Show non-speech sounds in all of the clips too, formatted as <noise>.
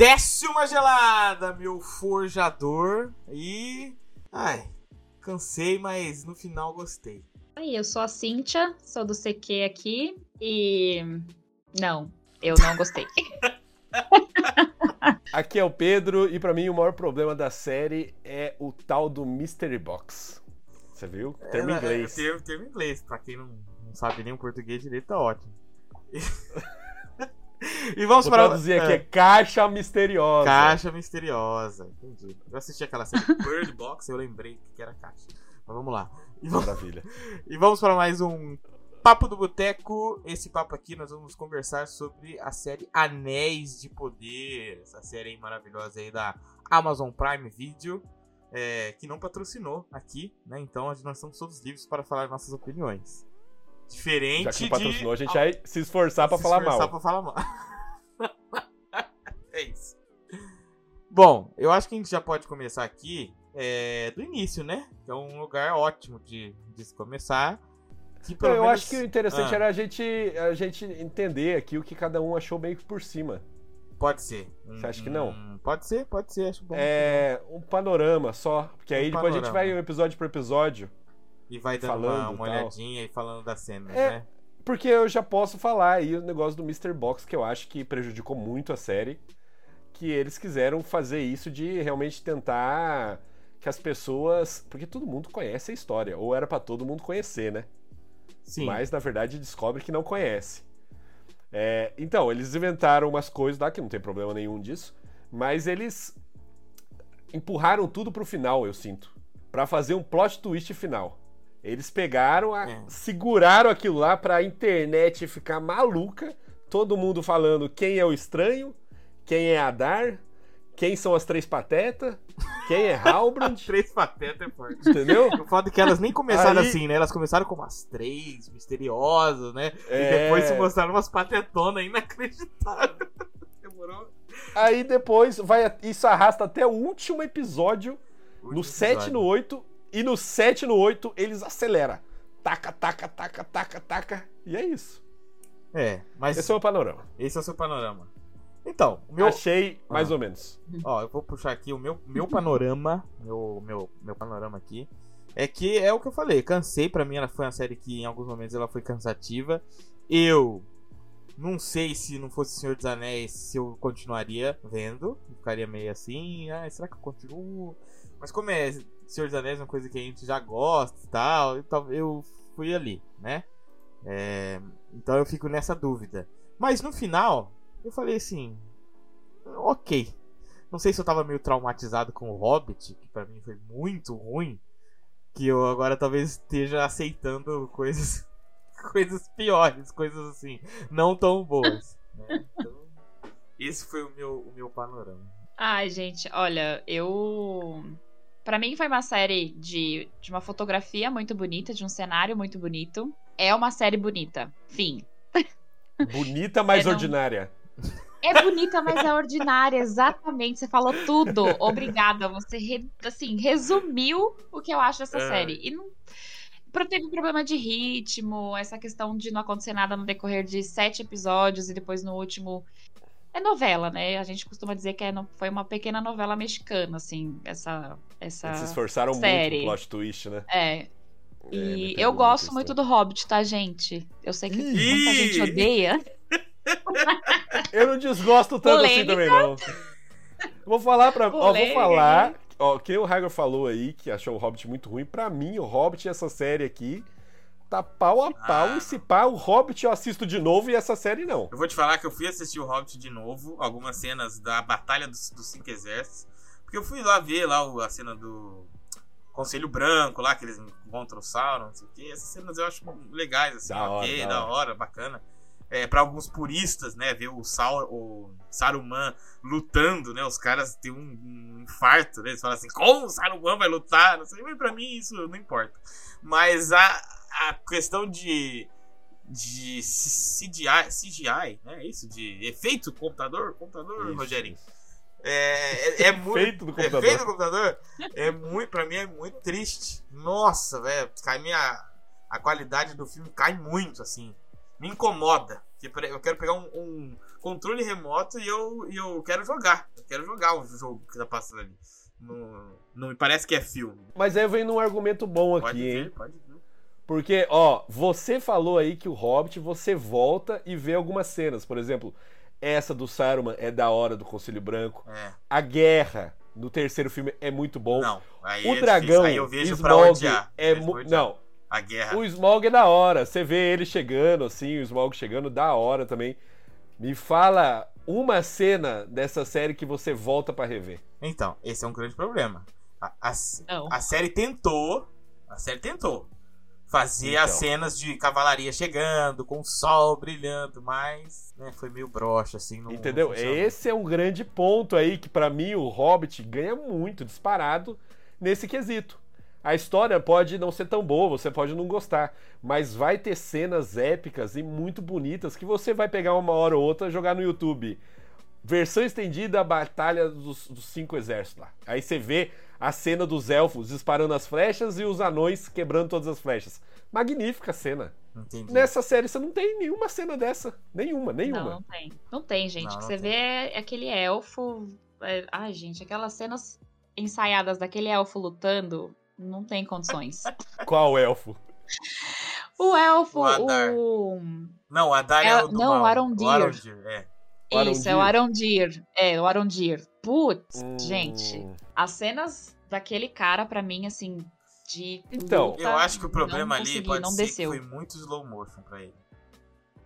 Desce uma gelada, meu forjador. E. Ai, cansei, mas no final gostei. Aí, eu sou a Cíntia, sou do CQ aqui e. Não, eu não gostei. <laughs> Aqui é o Pedro e pra mim o maior problema da série é o tal do Mystery Box. Você viu? Termo É, inglês. É, termo, termo inglês. Pra quem não, não sabe nem o português direito, tá ótimo. <laughs> e vamos Vou para. traduzir aqui, é caixa misteriosa. Caixa misteriosa. Entendi. Eu assisti aquela série <laughs> Bird Box eu lembrei que era caixa. Mas vamos lá. E vamos, Maravilha. <laughs> e vamos para mais um Papo do Boteco. Esse papo aqui nós vamos conversar sobre a série Anéis de Poder. Essa série aí maravilhosa aí da Amazon Prime Video. é, que não patrocinou aqui, né? Então nós estamos todos livres para falar nossas opiniões. Diferente Já que não de patrocinou, a gente vai se esforçar pra se falar esforçar mal. Pra falar mal. <laughs> é isso. Bom, eu acho que a gente já pode começar aqui é, do início, né? É um lugar ótimo de, de se começar. Que pelo eu menos- acho que o interessante Ah, era a gente, a gente entender aqui o que cada um achou meio que por cima. Pode ser. Você acha que não? Hum, Pode ser, pode ser. Acho bom. É um panorama só. Porque aí Um depois a gente panorama. vai episódio por episódio. E vai dando falando uma, uma olhadinha e falando das cenas, É. né? Porque eu já posso falar aí o negócio do Mr. Box, que eu acho que prejudicou muito a série. Que eles quiseram fazer isso de realmente tentar que as pessoas. Porque todo mundo conhece a história. Ou era pra todo mundo conhecer, né? Sim. Mas na verdade descobre que não conhece. É, então, eles inventaram umas coisas lá que não tem problema nenhum disso. Mas eles empurraram tudo pro final, eu sinto. Pra fazer um plot twist final. Eles pegaram, a- É. seguraram aquilo lá pra internet ficar maluca. Todo mundo falando quem é o estranho, quem é Adar, quem são as três patetas, quem é Halbrand, <laughs> Três patetas é forte. entendeu? O foda é que elas nem começaram Aí- assim, né? Elas começaram como as três, misteriosas, né? E É. depois se mostraram umas patetonas inacreditáveis. <laughs> Demorou? Aí depois vai isso arrasta até o último episódio, no Último 7 episódio. no 8, e no 7 no 8 eles aceleram. Taca, taca, taca, taca, taca. E é isso. É, mas Esse é o panorama. esse é o seu panorama. Então, o meu. Achei mais Ah. ou menos. <laughs> Ó, eu vou puxar aqui o meu, meu panorama. Meu, meu, meu panorama aqui. É que é o que eu falei. Cansei, pra mim ela foi uma série que em alguns momentos ela foi cansativa. Eu não sei se não fosse Senhor dos Anéis se eu continuaria vendo. Ficaria meio assim. Ah, será que eu continuo? Mas como é Senhor dos Anéis, uma coisa que a gente já gosta e tal, eu, tal- eu fui ali, né? É, então eu fico nessa dúvida. Mas no final, eu falei assim: ok. Não sei se eu tava meio traumatizado com o Hobbit, que pra mim foi muito ruim. Que eu agora talvez esteja aceitando coisas <laughs> coisas piores, coisas assim, não tão boas. né? Então, esse foi o meu, o meu panorama. Ai, gente, olha, eu. Pra mim foi uma série de, de uma fotografia muito bonita, de um cenário muito bonito. É uma série bonita. Fim. Bonita, mas não- ordinária. É bonita, mas é ordinária, exatamente. Você falou tudo. Obrigada. Você, re- assim, resumiu o que eu acho dessa É. série. E não. Teve um problema de ritmo, essa questão de não acontecer nada no decorrer de sete episódios e depois no último. É novela, né? A gente costuma dizer que é foi uma pequena novela mexicana, assim, essa. essa Eles se esforçaram série. muito no plot twist, né? É. É, E eu gosto muito do Hobbit, tá, gente? Eu sei que Ih! muita gente odeia. Eu não desgosto tanto assim Polêmica. também, não. Vou falar pra. Ó, vou falar. Ó, que o Hagor falou aí que achou o Hobbit muito ruim. Pra mim, o Hobbit, essa série aqui, tá pau a pau. Ah. E se pá, o Hobbit eu assisto de novo e essa série não. Eu vou te falar que eu fui assistir o Hobbit de novo, algumas cenas da Batalha dos, dos Cinco Exércitos. Porque eu fui lá ver lá a cena do Conselho Branco, lá que eles encontram o Sauron, não sei o quê. Essas cenas eu acho legais, assim, Da hora, ok, da da hora. hora, bacana. É, para alguns puristas, né, ver o, Sau, o Saruman lutando, né, os caras têm um, um infarto, né, eles falam assim, como o Saruman vai lutar? Não sei, mas pra mim isso não importa. Mas a, a questão de de CGI, CGI, né? Isso, de efeito computador, computador, Isso, Rogerinho. isso. É, é, é muito. Efeito do computador. Efeito do computador é muito, pra mim é muito triste. Nossa, velho, cai minha a qualidade do filme cai muito assim. Me incomoda. Eu quero pegar um, um controle remoto e eu, e eu quero jogar. Eu quero jogar o jogo que tá passando ali. Não, não me parece que é filme. Mas aí vem num argumento bom aqui, Pode hein? ver, pode ver. Porque, ó, você falou aí que o Hobbit, você volta e vê algumas cenas. Por exemplo, essa do Saruman é da hora do Conselho Branco. É. A guerra no terceiro filme é muito bom. Não, aí o é dragão. Aí eu vejo odiar. é mu-. Não, A guerra. o Smaug é da hora. Você vê ele chegando, assim, o Smaug chegando, da hora também. Me fala uma cena dessa série que você volta pra rever. Então, esse é um grande problema. A, a, Não. a série tentou. A série tentou. Fazer Então. as cenas de cavalaria chegando, com o sol brilhando, mas né, foi meio broxa, assim. Não, Entendeu? não. Esse é um grande ponto aí que pra mim o Hobbit ganha muito disparado nesse quesito. A história pode não ser tão boa, você pode não gostar, mas vai ter cenas épicas e muito bonitas que você vai pegar uma hora ou outra e jogar no YouTube. Versão estendida, a Batalha dos, dos Cinco Exércitos lá. Aí você vê a cena dos elfos disparando as flechas e os anões quebrando todas as flechas. Magnífica cena. Entendi. Nessa série você não tem nenhuma cena dessa. Nenhuma, nenhuma. Não, não tem. Não tem, gente. Não, O que você tem. vê é aquele elfo. é- Ai, gente, aquelas cenas ensaiadas daquele elfo lutando. Não tem condições. <laughs> Qual elfo? O elfo, O Adar. o. Não, a Daria é, É- o do não, mal. o Arondir. O Arondir, é. Isso, é o Arondir. É, o Arondir. Putz, Hum, gente. As cenas daquele cara, pra mim, assim, de. Então, luta, Eu acho que o problema não ali consegui, pode não ser desceu. que foi muito slow motion pra ele.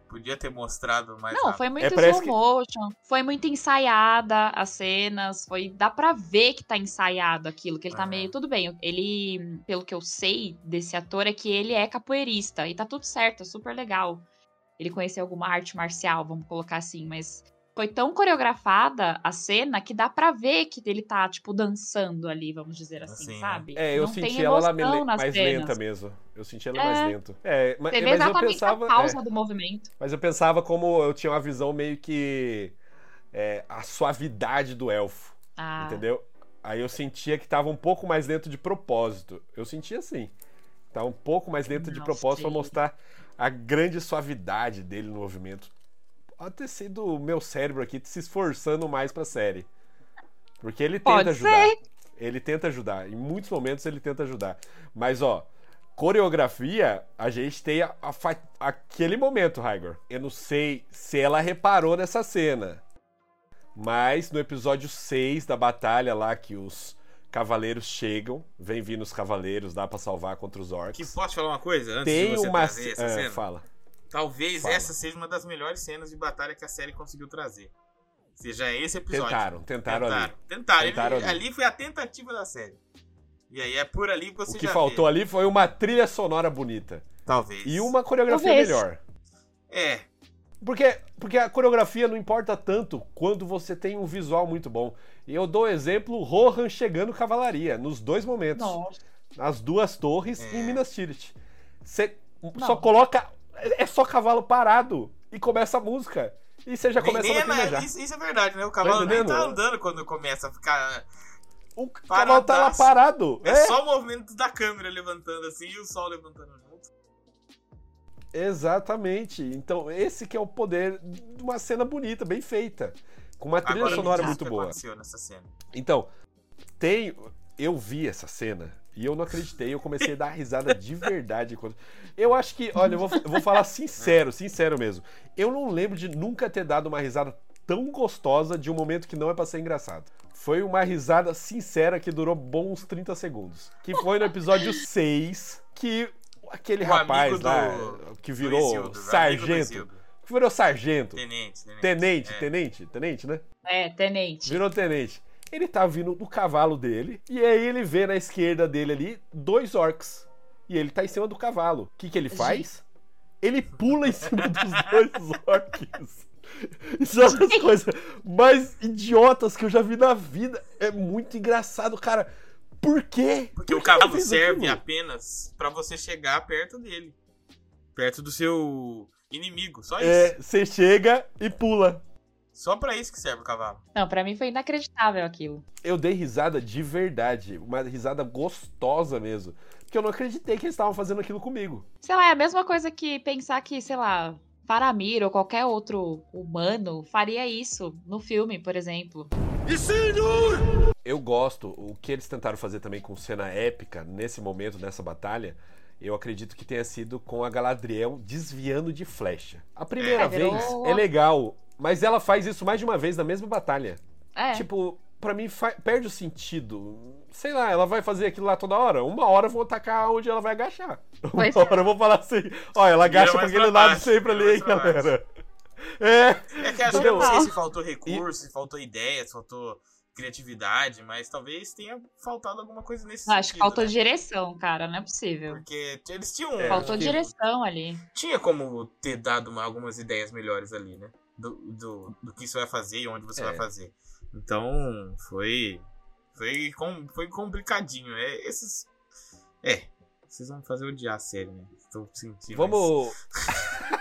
Podia ter mostrado mais Não, rápido. foi muito É, slow motion, foi muito ensaiada as cenas, foi dá pra ver que tá ensaiado aquilo, que ele tá Aham. meio tudo bem. Ele, pelo que eu sei desse ator é que ele é capoeirista e tá tudo certo, é super legal. Ele conheceu alguma arte marcial, vamos colocar assim, mas foi tão coreografada a cena que dá pra ver que ele tá tipo dançando ali, vamos dizer assim, Assim, né? sabe? É, eu Não senti tem ela nas mais cenas. lenta mesmo. Eu senti ela É. mais lento. É, ma- Você vê mas eu exatamente pensava. a pausa é, do movimento. mas eu pensava como eu tinha uma visão meio que. é, a suavidade do elfo. Ah, Entendeu? Aí eu sentia que tava um pouco mais lento de propósito. Eu sentia assim. Tava um pouco mais lento de Não propósito pra sei. mostrar a grande suavidade dele no movimento. Pode ter sido o meu cérebro aqui se esforçando mais pra série. Porque ele tenta Pode ajudar. ser. Ele tenta ajudar. Em muitos momentos ele tenta ajudar. Mas, ó, coreografia, a gente tem a- a fa- aquele momento, Raigor. Eu não sei se ela reparou nessa cena. Mas no episódio 6 da batalha lá que os cavaleiros chegam, vem vindo os cavaleiros, dá pra salvar contra os orcs. Que posso falar uma coisa? Antes tem de você uma trazer essa é, cena? fala. Talvez Fala. essa seja uma das melhores cenas de batalha que a série conseguiu trazer. Seja esse episódio. Tentaram, tentaram, ali. Tentaram. Tentaram Ele- ali. ali. foi a tentativa da série. E aí é por ali que você O que já faltou vê. ali foi uma trilha sonora bonita Talvez. e uma coreografia Talvez. melhor. É. Porque, porque a coreografia não importa tanto quando você tem um visual muito bom. E eu dou exemplo Rohan chegando cavalaria, nos dois momentos. Nossa. Nas duas torres É. em Minas Tirith. Você só coloca. É só cavalo parado e começa a música. E você já Nem- começa nem a é isso, isso é verdade, né? O cavalo nem entendendo? tá andando quando começa a ficar. O cavalo tá lá paradaço. parado. É, É, só o movimento da câmera levantando assim e o sol levantando junto. Exatamente. Então, esse que é o poder de uma cena bonita, bem feita. Com uma trilha Agora sonora muito boa. nessa cena. Então, tem. Eu vi essa cena e eu não acreditei. Eu comecei a dar risada de verdade. quando- Eu acho que, olha, eu vou, eu vou falar sincero, sincero mesmo. Eu não lembro de nunca ter dado uma risada tão gostosa de um momento que não é pra ser engraçado. Foi uma risada sincera que durou bons 30 segundos. Que foi no episódio 6 que aquele O rapaz lá do- que virou Isildo, sargento. Que virou sargento. Tenente, tenente. Tenente, É. tenente, tenente, né? É, tenente. Virou tenente. Ele tá vindo do cavalo dele, e aí ele vê na esquerda dele ali dois orcs. E ele tá em cima do cavalo. O que, que ele faz? Ele pula em cima dos dois <laughs> orcs. Isso é uma das coisas mais idiotas que eu já vi na vida. É muito engraçado, cara. Por quê? Porque Por o ele cavalo serve aquilo? apenas pra você chegar perto dele. Perto do seu inimigo. Só isso. É, você chega e pula. Só pra isso que serve o cavalo. Não, pra mim foi inacreditável aquilo. Eu dei risada de verdade. Uma risada gostosa mesmo. Porque eu não acreditei que eles estavam fazendo aquilo comigo. Sei lá, é a mesma coisa que pensar que, sei lá, Faramir ou qualquer outro humano faria isso no filme, por exemplo. Eu gosto, o que eles tentaram fazer também com cena épica nesse momento, nessa batalha, eu acredito que tenha sido com a Galadriel desviando de flecha. A primeira É, virou- vez é legal, mas ela faz isso mais de uma vez na mesma batalha. É, Tipo, pra mim perde o sentido. Sei lá, ela vai fazer aquilo lá toda hora. Uma hora eu vou atacar onde ela vai agachar. Pois Uma hora eu vou falar assim: ó, ela agacha pra aquele lado sempre ali, hein, galera. É. É que acho que eu não sei se faltou recurso, se faltou ideia, se faltou criatividade, mas talvez tenha faltado alguma coisa nesse acho que sentido, faltou né? direção, cara, não é possível. Porque eles tinham. É, Faltou que- direção ali. Tinha como ter dado uma- algumas ideias melhores ali, né? Do, do, do que você vai fazer e onde você É. vai fazer. Então, foi. Foi, com, foi complicadinho. É, esses. É. Vocês vão fazer odiar a série, né? Estou sentindo. Vamos. <laughs>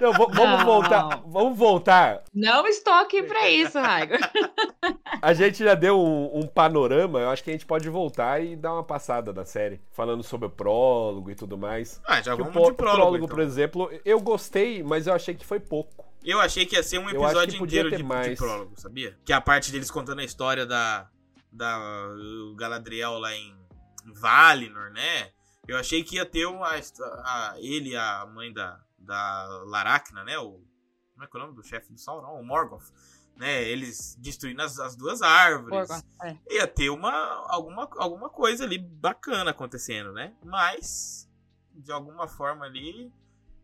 Não, vamos Não. voltar. Vamos voltar. Não estou aqui pra isso, Raigo. <laughs> A gente já deu um, um panorama. Eu acho que a gente pode voltar e dar uma passada da série, falando sobre o prólogo e tudo mais. Ah, já Que o vamos pró- de prólogo. então. por exemplo, eu gostei, mas eu achei que foi pouco. Eu achei que ia ser um episódio inteiro de, de prólogo, sabia? Que é a parte deles contando a história da, da o Galadriel lá em Valinor, né? Eu achei que ia ter uma, a, ele e a mãe da, da Laracna, né? O, como é que é o nome do chefe do Sauron? O Morgoth. Né? Eles destruindo as, as duas árvores. Porra, é. Ia ter uma, alguma, alguma coisa ali bacana acontecendo, né? Mas, de alguma forma ali,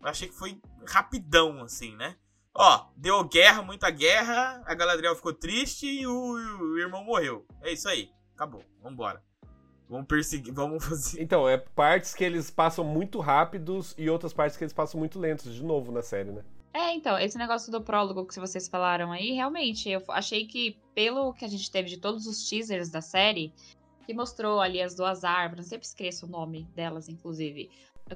eu achei que foi rapidão, assim, né? Ó, deu guerra, muita guerra, a Galadriel ficou triste e o, o irmão morreu. É isso aí, acabou, vambora. Vamos perseguir, vamos fazer. Então, é partes que eles passam muito rápidos e outras partes que eles passam muito lentos, de novo na série, né? É, então, esse negócio do prólogo que vocês falaram aí, realmente, eu achei que, pelo que a gente teve de todos os teasers da série, que mostrou ali as duas árvores, eu sempre esqueço o nome delas, inclusive.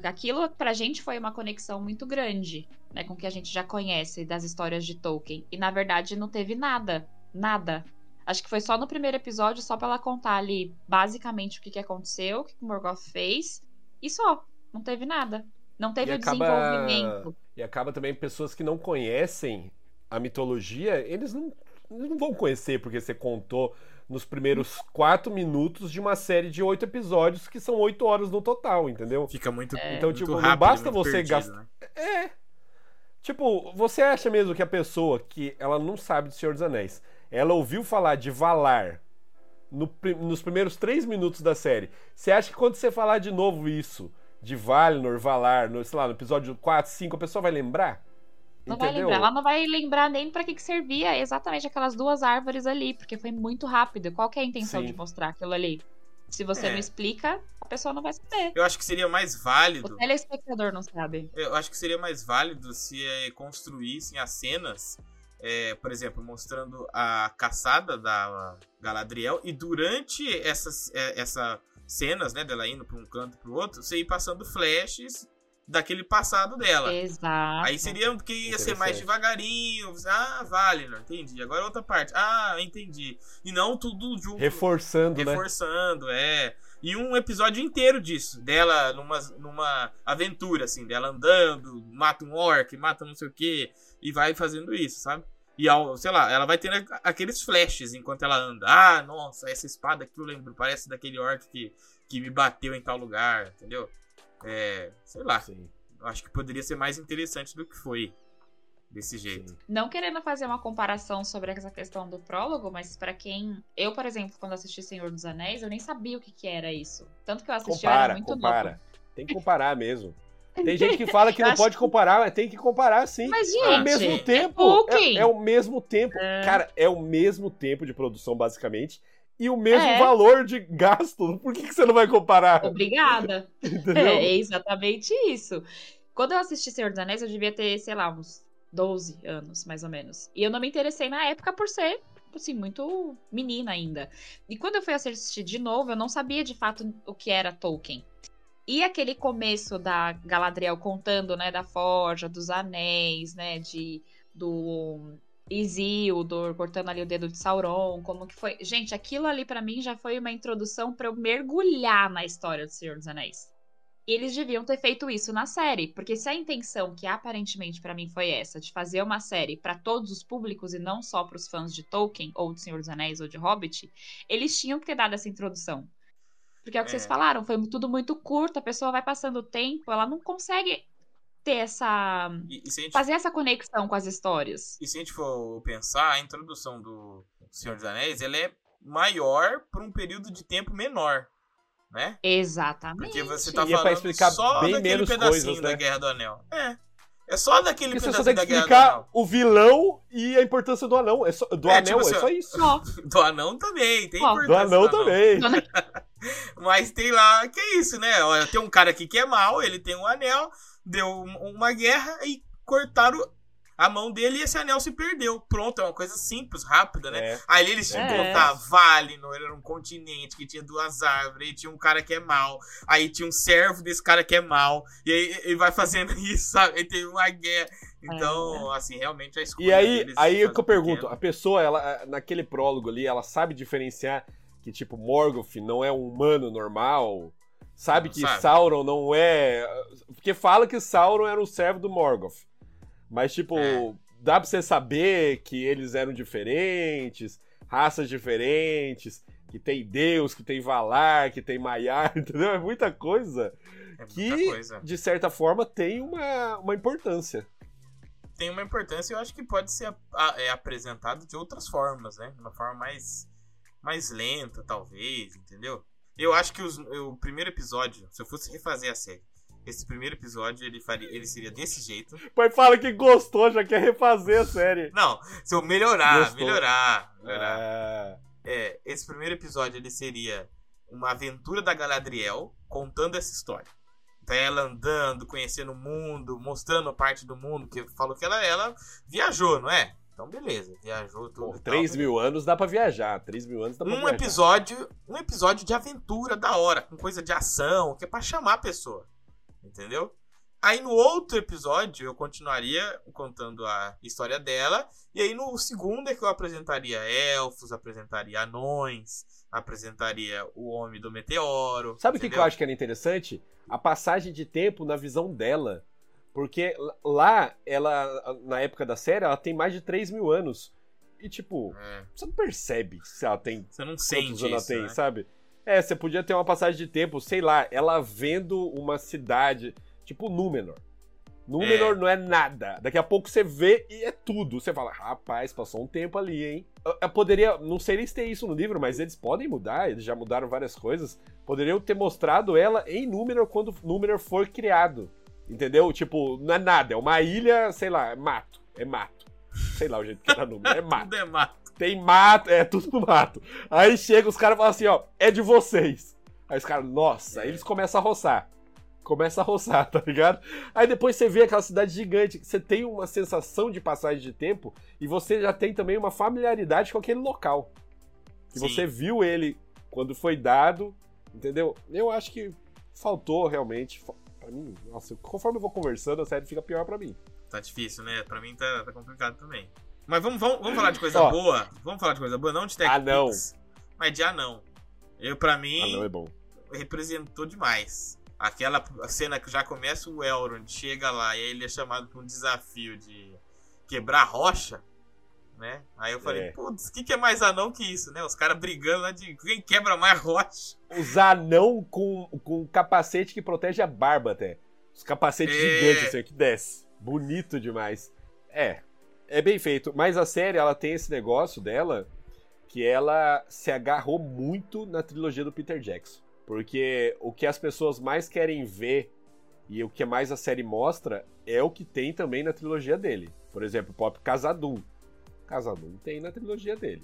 Aquilo pra gente foi uma conexão muito grande, né, com o que a gente já conhece das histórias de Tolkien. E na verdade não teve nada, nada. Acho que foi só no primeiro episódio, só pra ela contar ali basicamente o que, que aconteceu, o que, que o Morgoth fez, e só. Não teve nada. Não teve E o acaba- desenvolvimento. E acaba também pessoas que não conhecem a mitologia, eles não, eles não vão conhecer porque você contou nos primeiros quatro minutos de uma série de oito episódios que são oito horas no total, entendeu? Fica muito. Então, muito tipo, não rápido, basta muito você gastar- né? É. Tipo, você acha mesmo que a pessoa que ela não sabe do Senhor dos Anéis, ela ouviu falar de Valar no nos primeiros três minutos da série, você acha que quando você falar de novo isso, de Valinor, Valar, no, sei lá, no episódio 4, 5, a pessoa vai lembrar? Não vai lembrar. Ela não vai lembrar nem pra que, que servia exatamente aquelas duas árvores ali, porque foi muito rápido. Qual que é a intenção Sim. de mostrar aquilo ali? Se você É. não explica, a pessoa não vai saber. Eu acho que seria mais válido. O telespectador não sabe. Eu acho que seria mais válido se eh, construíssem as cenas, eh, por exemplo, mostrando a caçada da Galadriel e durante essas eh, essa cenas, né, dela indo para um canto para o outro, você ir passando flashes daquele passado dela. Exato. Aí seria que ia ser mais devagarinho. Ah, Valinor, entendi. Agora outra parte. Ah, entendi. E não tudo junto. Reforçando, né? Reforçando, é. E um episódio inteiro disso. Dela numa, numa aventura, assim, dela andando, mata um orc, mata não sei o que, e vai fazendo isso, sabe? E ao, sei lá, ela vai tendo aqueles flashes enquanto ela anda. Ah, nossa, essa espada aqui eu lembro, parece daquele orc que, que me bateu em tal lugar, entendeu? É, sei lá, Sim, eu acho que poderia ser mais interessante do que foi desse jeito. sim. Não querendo fazer uma comparação sobre essa questão do prólogo, mas pra quem. Eu, por exemplo, quando assisti Senhor dos Anéis, eu nem sabia o que, que era isso. Tanto que eu assisti, eu era Compara, muito compara. Tem que comparar mesmo. Tem gente que fala que não <laughs> pode comparar, mas tem que comparar sim. Mas, É o gente, mesmo é tempo. Tolkien. É, é o mesmo tempo. É. Cara, é o mesmo tempo de produção, basicamente. E o mesmo É. valor de gasto. Por que, que você não vai comparar? Obrigada. <laughs> Entendeu? É, é exatamente isso. Quando eu assisti Senhor dos Anéis, eu devia ter, sei lá, uns 12 anos, mais ou menos. E eu não me interessei na época por ser, assim, muito menina ainda. E quando eu fui assistir de novo, eu não sabia de fato o que era Tolkien. E aquele começo da Galadriel contando, né, da forja, dos anéis, né, de do Isildur cortando ali o dedo de Sauron, como que foi. Gente, aquilo ali pra mim já foi uma introdução pra eu mergulhar na história do Senhor dos Anéis. eles deviam ter feito isso na série, porque se a intenção, que aparentemente para mim foi essa, de fazer uma série para todos os públicos e não só para os fãs de Tolkien ou de Senhor dos Anéis ou de Hobbit, eles tinham que ter dado essa introdução. Porque é o que é. vocês falaram, foi tudo muito curto, a pessoa vai passando o tempo, ela não consegue ter essa. E, e gente... fazer essa conexão com as histórias. E se a gente for pensar, a introdução do Senhor dos Anéis, ela é maior por um período de tempo menor né? Exatamente. Porque você tá e falando é explicar só bem daquele menos pedacinho coisas, né? da Guerra do Anel. É. É só daquele Porque pedacinho você só tem que explicar o vilão e a importância do anão. É só, do é, anel, tipo, é só isso. <laughs> Do anão também, tem importância. Do anão, do anão. também. <laughs> Mas tem lá, que é isso, né? Olha, tem um cara aqui que é mal, ele tem um anel, deu uma guerra e cortaram a mão dele e esse anel se perdeu. Pronto, é uma coisa simples, rápida, né? É. Aí eles tinham que é. botar Valinor, era um continente que tinha duas árvores, aí tinha um cara que é mal, aí tinha um servo desse cara que é mal, e aí ele vai fazendo <laughs> isso, sabe? Aí tem uma guerra. Então, é. assim, realmente a escolha E aí, aí é que eu pergunto, pequeno. a pessoa, ela, naquele prólogo ali, ela sabe diferenciar que, tipo, Morgoth não é um humano normal, sabe que sabe. Sauron não é... Porque fala que Sauron era um servo do Morgoth. Mas, tipo, é. dá pra você saber que eles eram diferentes, raças diferentes, que tem Deus, que tem Valar, que tem Maiar, <laughs> entendeu? É muita coisa é muita que, coisa. de certa forma, tem uma, uma importância. Tem uma importância e eu acho que pode ser é apresentado de outras formas, né? De uma forma mais, mais lenta, talvez, entendeu? Eu acho que os, o primeiro episódio, se eu fosse refazer a série, esse primeiro episódio ele faria, ele seria desse jeito. Pai fala que gostou, já quer refazer a série. Não, se eu melhorar, gostou. melhorar, melhorar. É... é, esse primeiro episódio ele seria uma aventura da Galadriel contando essa história. Então ela andando, conhecendo o mundo, mostrando parte do mundo, que falou que ela, ela viajou, não é? Então, beleza, viajou tudo. Pô, 3 mil anos dá pra viajar. 3 mil anos dá pra um viajar. Episódio, um episódio de aventura da hora, com coisa de ação, que é pra chamar a pessoa. Entendeu? Aí no outro episódio eu continuaria contando a história dela. E aí no segundo é que eu apresentaria elfos, apresentaria anões, apresentaria o Homem do Meteoro. Sabe o que, que eu acho que era interessante? A passagem de tempo na visão dela. Porque lá, ela, na época da série, ela tem mais de 3 mil anos. E tipo, é. você não percebe se ela tem. Você não sente isso, tem, né? sabe? É, você podia ter uma passagem de tempo, sei lá, ela vendo uma cidade, tipo Númenor. Númenor é. não é nada. Daqui a pouco você vê e é tudo. Você fala, rapaz, passou um tempo ali, hein? Eu, eu poderia, não sei se tem isso no livro, mas eles podem mudar, eles já mudaram várias coisas. Poderiam ter mostrado ela em Númenor quando Númenor for criado. Entendeu? Tipo, não é nada, é uma ilha, sei lá, é mato. É mato. Sei lá o jeito que era Númenor, é mato. <laughs> Tudo é mato tem mato, é tudo no mato. Aí chega, os caras falam assim, ó, é de vocês. Aí os caras, nossa, aí eles começam a roçar. Começa a roçar, tá ligado? Aí depois você vê aquela cidade gigante, você tem uma sensação de passagem de tempo e você já tem também uma familiaridade com aquele local. Que você viu ele quando foi dado, entendeu? Eu acho que faltou realmente. Pra mim, nossa, conforme eu vou conversando, a série fica pior para mim. Tá difícil, né? Pra mim tá, tá complicado também. Mas vamos, vamos, vamos falar de coisa Ó, boa. Vamos falar de coisa boa, não de Tech Anão. mas de anão. Eu, pra mim, anão é bom. representou demais. Aquela cena que já começa o Elrond, chega lá e ele é chamado pra um desafio de quebrar rocha, né? Aí eu falei, é. putz, o que, que é mais anão que isso, né? Os caras brigando lá de quem quebra mais rocha. Os anão com, com capacete que protege a barba até. Os capacetes é... gigantes, assim, que desce. Bonito demais. É, é bem feito. Mas a série, ela tem esse negócio dela que ela se agarrou muito na trilogia do Peter Jackson. Porque o que as pessoas mais querem ver e o que mais a série mostra é o que tem também na trilogia dele. Por exemplo, o Pop Casadum. Casadum tem na trilogia dele.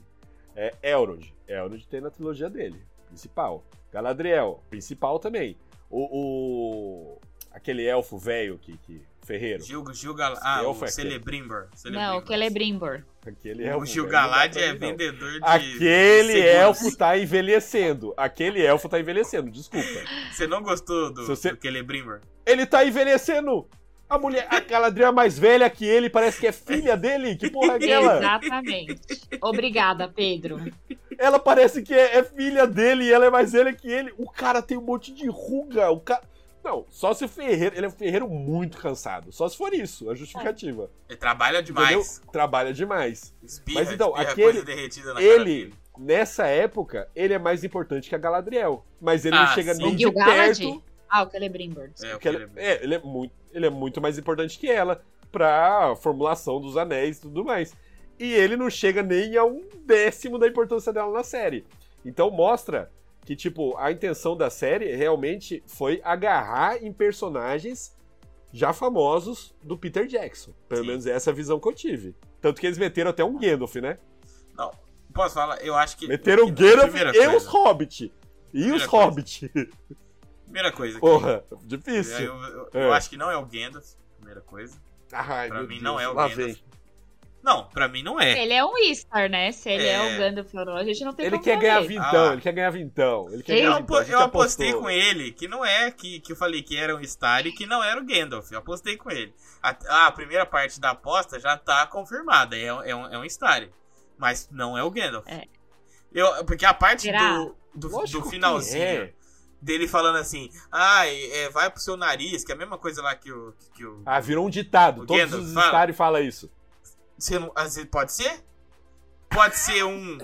É Elrond. Elrond tem na trilogia dele. Principal. Galadriel. Principal também. O, o... aquele elfo velho que, que Ferreiro. Gil, Gil Galad. Ah, o Celebrimbor. Não, o Celebrimbor. Aquele elfo. O Gil Galad é vendedor de. Aquele elfo tá envelhecendo. Aquele elfo tá envelhecendo, desculpa. Você não gostou do, você... do Celebrimbor? Ele tá envelhecendo! A mulher, a Galadriel é mais velha que ele, parece que é filha dele. Que porra é aquela? Exatamente. Obrigada, Pedro. Ela parece que é, é filha dele e ela é mais velha que ele. O cara tem um monte de ruga. O cara. Não, só se o ferreiro. Ele é um ferreiro muito cansado. Só se for isso, a justificativa. Ele trabalha demais. Entendeu? Trabalha demais. Espirra, Mas então, aquele- coisa derretida na cara Ele, nessa época, ele é mais importante que a Galadriel. Mas ele Ah, não chega sim. nem O de perto. Ah, o Celebrimbor. É, o é, ele é muito, ele é muito mais importante que ela pra formulação dos anéis e tudo mais. E ele não chega nem a um décimo da importância dela na série. Então mostra que, tipo, a intenção da série realmente foi agarrar em personagens já famosos do Peter Jackson. Pelo Sim. menos essa é a visão que eu tive. Tanto que eles meteram até um Gandalf, né? Não, posso falar? Eu acho que. Meteram o Gandalf e coisa, os Hobbit. E Primeira os coisa. Hobbit. <laughs> Primeira coisa. Porra, Eu, difícil. eu- eu- É. eu acho que não é o Gandalf. Primeira coisa. Ai, pra mim Deus, não é o lá Gandalf. vem. Não, pra mim não é. Ele é um Istar, né? Se ele é, É. o Gandalf ou não, a gente não tem Ele como quer vintão, Ah. ele quer ganhar vintão. Ele quer ganhar vintão. eu apostei apostou. com ele que não é que, que eu falei que era um Star e que não era o Gandalf. Eu apostei com ele. A, a primeira parte da aposta já tá confirmada. É, um- é um, é um Star. Mas não é o Gandalf. É. Eu, porque a parte Será? do, do, do que finalzinho é. Dele falando assim: ai, é, vai pro seu nariz, que é a mesma coisa lá que o. Que o Ah, virou um ditado. O Todos Gandalf os fala. Stars falam isso. Você não, pode ser? Pode ser um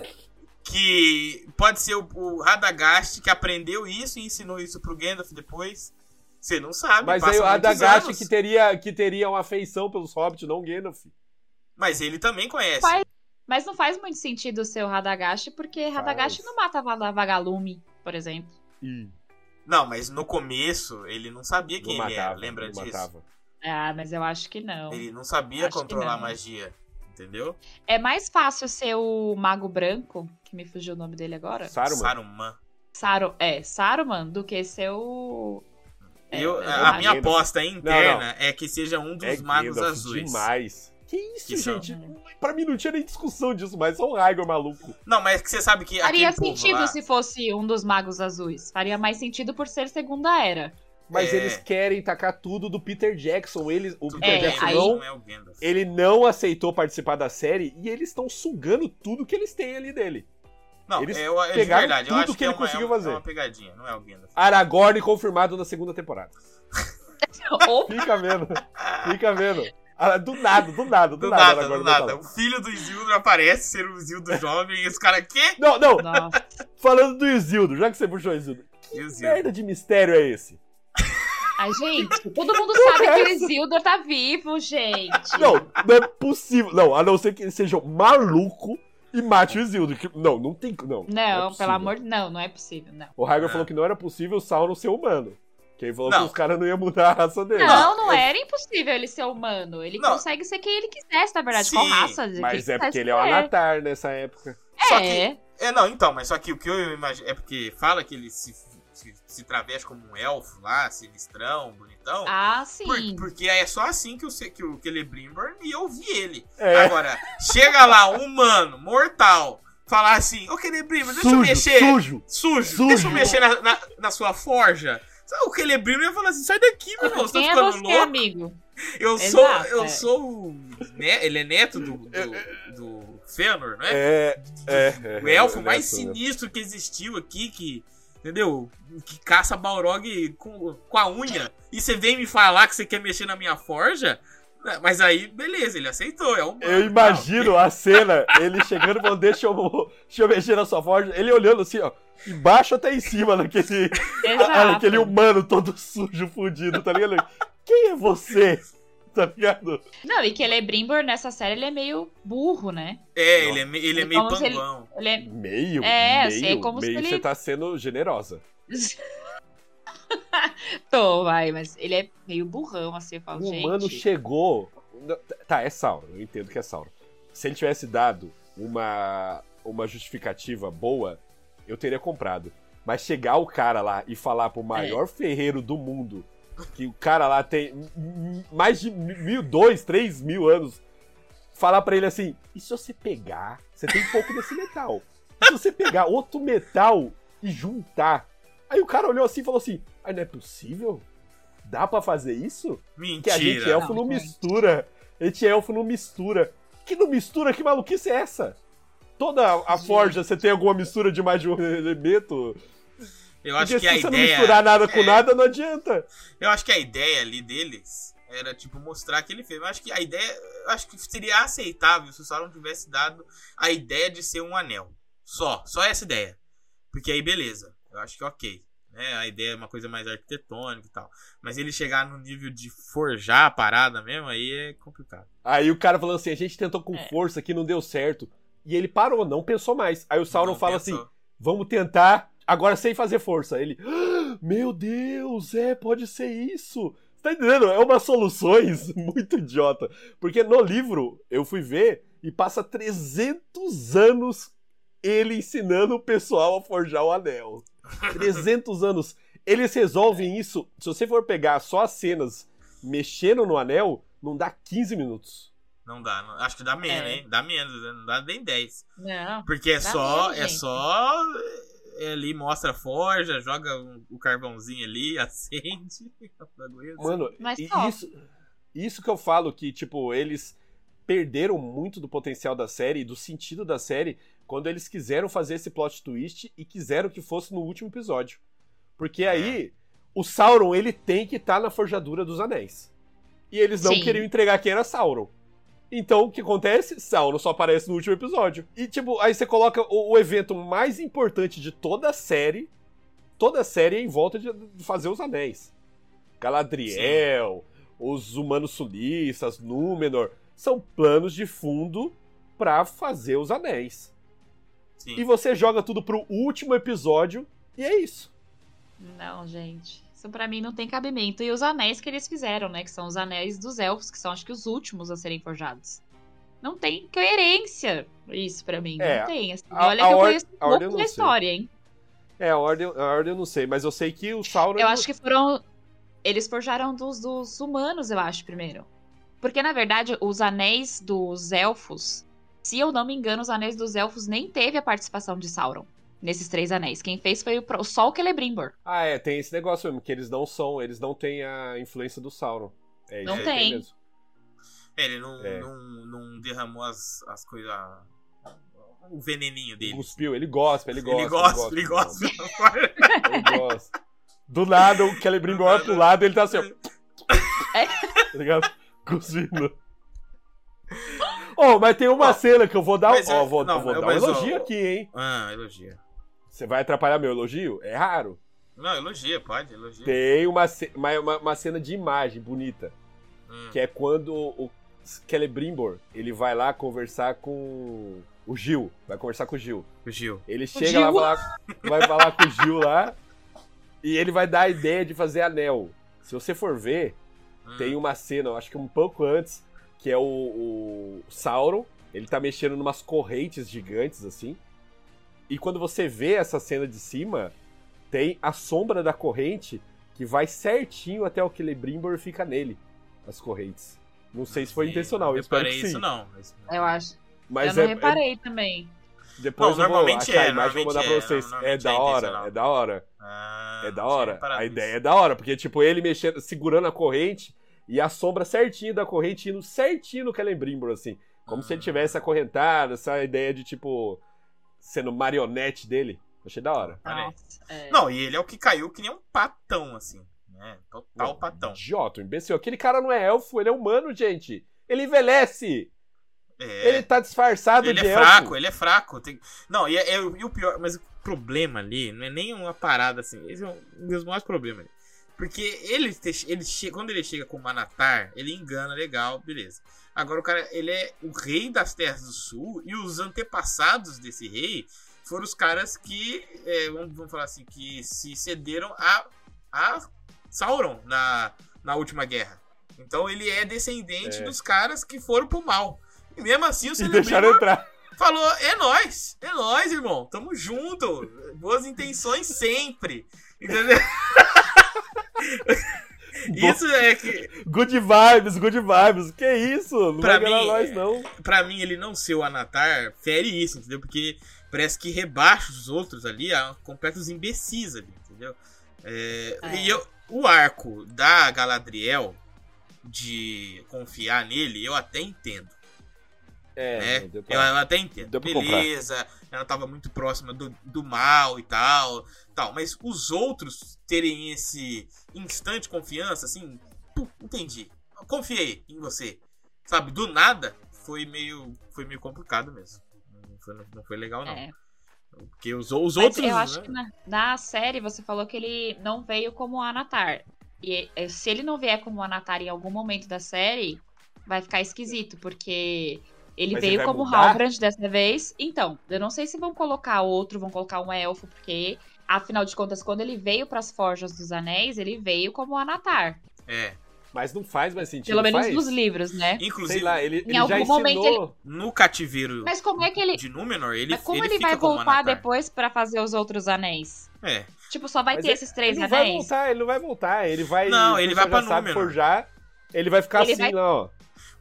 que. Pode ser o, o Radagast que aprendeu isso e ensinou isso pro Gandalf depois. Você não sabe. Mas aí o Radagast que teria, que teria uma afeição pelos Hobbits, não o Gandalf. Mas ele também conhece. Faz- Mas não faz muito sentido o seu Radagast, porque Radagast não mata Vagalume, por exemplo. Não, mas no começo ele não sabia Não quem ele era. matava, Lembra não disso? matava. Ah, mas eu acho que não. Ele não sabia Acho controlar a não. magia. Entendeu? É mais fácil ser o Mago Branco, que me fugiu o nome dele agora. Saruman. Saruman. Saru, é, Saruman, do que ser o. É, Eu, eu a minha aposta interna é que seja um dos É magos Gandalf azuis. demais. Que isso, Que são- gente? Pra mim não tinha nem discussão disso, mas só o Raigor maluco. Não, mas que você sabe que. Faria sentido lá- se fosse um dos Magos Azuis. Faria mais sentido por ser Segunda Era. Mas É. eles querem tacar tudo do Peter Jackson. Eles, o Peter É, Jackson aí- não, é ele não aceitou participar da série e eles estão sugando tudo que eles têm ali dele. Não, Eles é, eu- é de pegaram verdade. eu tudo acho que que, ele é uma, conseguiu é uma- fazer. É uma pegadinha, não é o Gandalf. Aragorn confirmado na segunda temporada. <laughs> Fica vendo. Fica vendo. Ah, Do nada, do nada, do, Do nada. nada, do nada. falar. O filho do Isildur aparece ser o Isildur jovem e esse cara, quê? Não, não, Nossa. falando do Isildo, já que você puxou o Isildo. O Que Isildur. merda de mistério é esse? Ai, gente, <laughs> todo mundo sabe que o Isildur tá vivo, gente. Não, não é possível. Não, a não ser que ele seja um maluco e mate o Isildo. que- Não, não tem. Não, Não, é possível. pelo amor de Não, não é possível, não. O Raigor É. falou que não era possível o Sauron ser humano. Que ele falou Não. que os caras não iam mudar a raça dele. Não, não eu- era impossível ele ser humano. Ele Não. consegue ser quem ele quisesse, na verdade, Sim, qual raça. Mas quem é porque ele é o. Anatar nessa época. Só É. É, não, então, mas só que o que eu imagino é porque fala que ele se, se, se traveste como um elfo lá, sinistrão, bonitão. Ah, Por- sim. porque é só assim que o, Ce- que o Celebrimbor ia ouvir ele. É. Agora, chega lá um humano, mortal, falar assim, ô Celebrimbor, deixa eu Sujo, mexer. sujo. Sujo, Sujo. deixa eu mexer na, na, na sua forja. O Celebrimbor ia falar assim, sai daqui, meu irmão, você tá é ficando você, louco? amigo? Eu sou, Exato, eu é. sou o... né, ele é neto do, do, do Fëanor, não é? É, é, é. o elfo é, mais é, sinistro que existiu aqui, que. Entendeu? Que caça Balrog com, com a unha. E você vem me falar que você quer mexer na minha forja? Mas aí, beleza, ele aceitou. É um Eu imagino a <laughs> cena, ele chegando e falando, deixa eu, deixa eu mexer na sua forja. Ele olhando assim, ó, embaixo até em cima naquele, <laughs> Exato. aquele humano todo sujo, fudido, tá ligado? Quem é você? <laughs> Tá ligado? Não, e que Celebrimbor nessa série ele é meio burro, né? É, ele é, me- ele é É meio se ele- panguão. Ele é. Meio, É, meio, assim, é como se meio ele- você tá sendo generosa. <laughs> Tô, vai, mas ele é meio burrão, assim, eu falo, O gente. humano chegou. Tá, é Sauron, eu entendo que é Sauron. Se ele tivesse dado uma, uma justificativa boa, eu teria comprado. Mas chegar o cara lá e falar pro maior ferreiro do mundo que o cara lá tem mais de mil, dois, três mil anos, falar pra ele assim: e se você pegar? Você tem pouco desse metal. E se você pegar outro metal e juntar? Aí o cara olhou assim e falou assim: ah, não é possível? Dá pra fazer isso? Que a gente Mentira. elfo não, Não, mistura. A gente elfo não mistura. Que não mistura? Que maluquice é essa? Toda a Gente. forja, você tem alguma mistura de mais de um elemento? Eu acho Porque que se a você ideia. não misturar nada com é, nada, não adianta. Eu acho que a ideia ali deles era, tipo, mostrar que ele fez. Eu acho que a ideia. Eu acho que seria aceitável se o Sauron tivesse dado a ideia de ser um anel. Só. Só essa ideia. Porque aí, beleza. Eu acho que ok. Né? A ideia é uma coisa mais arquitetônica e tal. Mas ele chegar no nível de forjar a parada mesmo, aí é complicado. Aí o cara falando assim: a gente tentou com É. força que não deu certo. E ele parou, não pensou mais. Aí o Sauron Não fala pensou. assim: vamos tentar, agora sem fazer força. Ele, "Ah, meu Deus, é, pode ser isso. Você tá entendendo? É umas soluções <laughs> muito idiota. Porque no livro, eu fui ver e passa 300 anos ele ensinando o pessoal a forjar o anel. 300 anos. Eles resolvem isso. Se você for pegar só as cenas mexendo no anel, não dá 15 minutos. Não dá. não- acho que dá menos, É. hein? Dá menos, né? não dá nem 10. Não. Porque é só. menos, é gente. só. é ali mostra a forja, joga o carvãozinho ali, <laughs> acende. Mano, Mas isso, isso que eu falo que, tipo, eles perderam muito do potencial da série e do sentido da série quando eles quiseram fazer esse plot twist e quiseram que fosse no último episódio. Porque aí, o Sauron, ele tem que estar na forjadura dos anéis. E eles não Sim. queriam entregar quem era Sauron. Então, o que acontece? Sauron só aparece no último episódio. E, tipo, aí você coloca o, o evento mais importante de toda a série. Toda a série é em volta de, de fazer os anéis. Galadriel, os humanos sulistas, Númenor. São planos de fundo pra fazer os anéis. Sim. E você joga tudo pro último episódio e é isso. Não, gente. Isso pra mim não tem cabimento. E os anéis que eles fizeram, né? Que são os anéis dos elfos, que são acho que os últimos a serem forjados. Não tem coerência isso pra mim. É, não tem. assim. a- Olha a que eu conheço eu pouco da história, hein? É, a ordem, a ordem eu não sei, mas eu sei que o Sauron. Eu acho que foram. Eles forjaram dos, dos humanos, eu acho, primeiro. Porque, na verdade, os anéis dos elfos, se eu não me engano, os anéis dos elfos nem teve a participação de Sauron nesses três anéis. Quem fez foi o, só o Celebrimbor. Ah, é, tem esse negócio mesmo, que eles não são, eles não têm a influência do Sauron. É, Não tem. mesmo. É, ele não, É. não, não derramou as, as coisas. O veneninho dele. Cuspiu, ele gosta, ele gosta. Ele gosta, ele gosta. Ele gosta. Do nada, o Celebrimbor olha pro lado e ele tá assim, ó. É. Tá ligado? Cuspindo. Oh, mas tem uma Ó, cena que eu vou dar, mas ó, é- vou, não, eu vou dar um elogio aqui, hein? ah, elogia. Você vai atrapalhar meu elogio? É raro. Não, elogia, pode, elogia. Tem uma, uma, uma, cena de imagem bonita, Hum. que é quando o Celebrimbor, ele vai lá conversar com o Gil, vai conversar com o Gil. O Gil. Ele chega Gil. lá, vai falar, vai falar com o Gil lá, e ele vai dar a ideia de fazer anel. Se você for ver, Hum. tem uma cena, eu acho que um pouco antes, que é o, o Sauron, ele tá mexendo numas correntes gigantes, assim. E quando você vê essa cena de cima, tem a sombra da corrente que vai certinho até o Celebrimbor e fica nele, as correntes. Não sei se foi Sim, intencional, eu não espero reparei que sim. isso não. Isso- Eu acho. Mas eu não é- é, reparei também. depois Não, eu vou normalmente achar a é, imagem e vou mandar pra é, vocês. É, da é hora, é da hora. Ah, É da hora. A isso. ideia é da hora, porque, tipo, ele mexendo, segurando a corrente e a sombra certinho da corrente indo certinho no Celebrimbor, assim. Como se ele Hum. tivesse acorrentado, essa ideia de, tipo, sendo marionete dele. Achei da hora. Nossa, é. Não, e ele é o que caiu que nem um patão, assim. Né? Total Não, patão. Idiota, um imbecil. Aquele cara não é elfo, ele é humano, gente. Ele envelhece. É. Ele tá disfarçado Ele de é elfo. fraco, ele é fraco. Tem- Não, e, é- é o- e o pior, mas o problema ali não é nem uma parada assim. Esse é um dos maiores problemas ali. Porque ele, ele che- quando ele chega com o Manatar, ele engana legal, beleza. Agora o cara, ele é o rei das terras do sul e os antepassados desse rei foram os caras que, é, vamos, vamos falar assim, que se cederam a, a Sauron na, na última guerra. Então ele é descendente É. dos caras que foram pro mal. E mesmo assim o Celebrimbor falou: é nós, é nós, irmão. Tamo junto. Boas intenções sempre. Entendeu? <laughs> Isso é que, Good vibes, good vibes. Que isso? Não Pra vai mim, nós, não. pra mim, ele não ser o Anatar fere isso, entendeu? Porque parece que rebaixa os outros ali a completos imbecis ali, entendeu? É, É. E eu, o arco da Galadriel de confiar nele, eu até entendo. É, né? pra... eu até entendo. Deu pra Beleza, ela tava muito próxima do, do mal e tal, tal. Mas os outros terem esse instante de confiança, assim, pô, entendi. Confiei em você. Sabe, do nada, foi meio, foi meio complicado mesmo. Não foi, não foi legal, não. É. Porque os, os Mas outros. eu acho né? que na, na série você falou que ele não veio como Anatar. E eh, se ele não vier como Anatar em algum momento da série, vai ficar esquisito, porque ele Mas ele veio vai como mudar? Halbrand dessa vez. Então, eu não sei se vão colocar outro, vão colocar um elfo, porque afinal de contas, quando ele veio para as Forjas dos Anéis, ele veio como Anatar. É. Mas não faz mais sentido. Pelo menos faz? nos livros, né? Inclusive, Sei lá, ele, ele algum já ensinou... momento no cativeiro Mas como é que ele. de Númenor, ele, Mas como ele ele, fica vai como voltar Anatar. depois pra fazer os outros anéis? É. Tipo, só vai Mas ter ele- esses três Ele não vai anéis? voltar, ele não vai voltar. Ele vai. Não, ele vai pra Númenor. forjar. Ele vai ficar Ele assim, vai- não.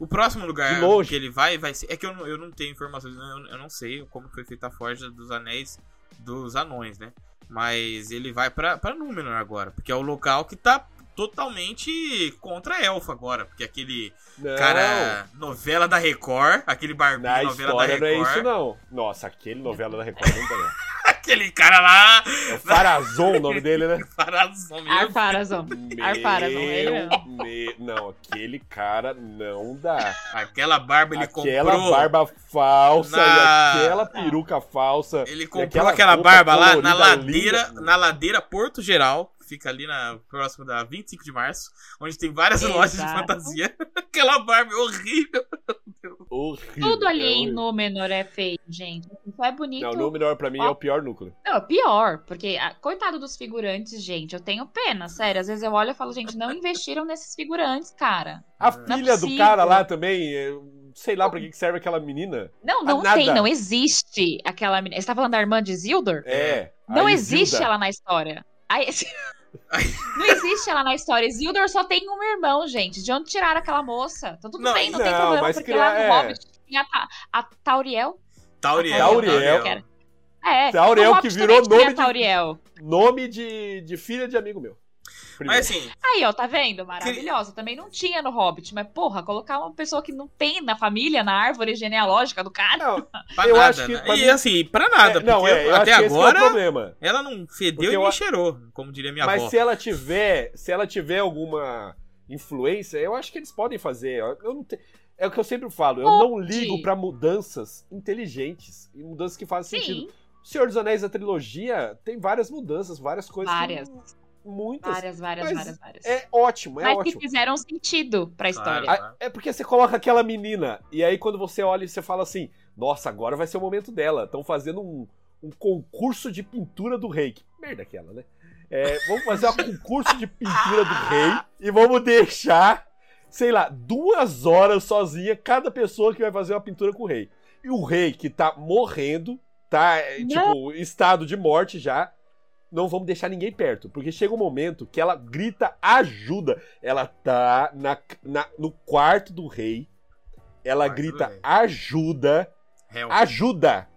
O próximo lugar que ele vai, vai ser. É que eu não, eu não tenho informações, eu, eu não sei como foi feita a forja dos anéis dos anões, né? Mas ele vai pra, pra Númenor agora, porque é o local que tá totalmente contra Elfo agora. Porque aquele Não. cara, novela da Record, aquele barbinho Na novela da história não é Record. isso, não. Nossa, aquele novela da Record não tá não. <laughs> aquele cara lá, É o Farazon o nome dele, né? <laughs> Farazão mesmo. Arfarazon. Arfarazon, ele mesmo. Não, aquele cara não dá. Aquela barba ele aquela comprou. barba falsa na- e aquela peruca falsa. Ele comprou aquela aquela barba lá na ladeira, linda. na ladeira Porto Geral, fica ali na próximo da 25 de março, onde tem várias Exato. lojas de fantasia. <laughs> aquela barba é horrível. Horrível, Tudo ali é em horrível. Númenor é feio, gente. Só é bonito. Não, o Númenor pra mim é o pior núcleo. Não, é pior, porque, ah, coitado dos figurantes, gente, eu tenho pena, sério. Às vezes eu olho e falo, gente, não investiram nesses figurantes, cara. A Não é filha do possível. cara lá também, é, sei lá pra que serve aquela menina. Não, não nada. tem, não existe aquela menina. Você tá falando da irmã de Isildur? É. a Não existe Isilda. ela na história. Aí, <laughs> não existe ela na história. Isildur só tem um irmão, gente. De onde tiraram aquela moça? Tá tudo Não, bem, não, tem não, problema, mas porque criar- lá no é. Hobbit tinha a, a Tauriel. Tauriel. Tauriel. que era- É, Tauriel que virou nome de- Tauriel. Nome de, de filha de amigo meu. Mas assim, Aí, ó, tá vendo? Maravilhosa. Também não tinha no Hobbit, mas porra, colocar uma pessoa que não tem na família, na árvore genealógica do cara. Não, <laughs> pra Eu nada. acho que né? pra E mim- assim, pra nada. é, não, porque é, eu até que que é o agora problema. ela não fedeu Porque e eu nem a- cheirou, como diria minha Mas avó. se ela tiver, se ela tiver alguma influência, eu acho que eles podem fazer. Eu não te- É o que eu sempre falo, eu não Pode. ligo pra mudanças inteligentes e mudanças que fazem Sim, sentido. O Senhor dos Anéis da trilogia tem várias mudanças, várias coisas. que- Várias. Muitas. várias, várias, Mas várias, várias. É ótimo, é mas ótimo. que fizeram sentido pra história. Claro. Ah, É porque você coloca aquela menina, e aí quando você olha e você fala assim, nossa, agora vai ser o momento dela. Estão fazendo um, um concurso de pintura do rei. Que merda aquela, né? É, vamos fazer um concurso de pintura do rei e vamos deixar, sei lá, duas horas sozinha cada pessoa que vai fazer uma pintura com o rei. E o rei que tá morrendo, tá, é, tipo, em estado de morte já, não vamos deixar ninguém perto. Porque chega um momento que ela grita ajuda. Ela tá na, na- no quarto do rei. Ela Quarto grita ajuda. Help. Ajuda!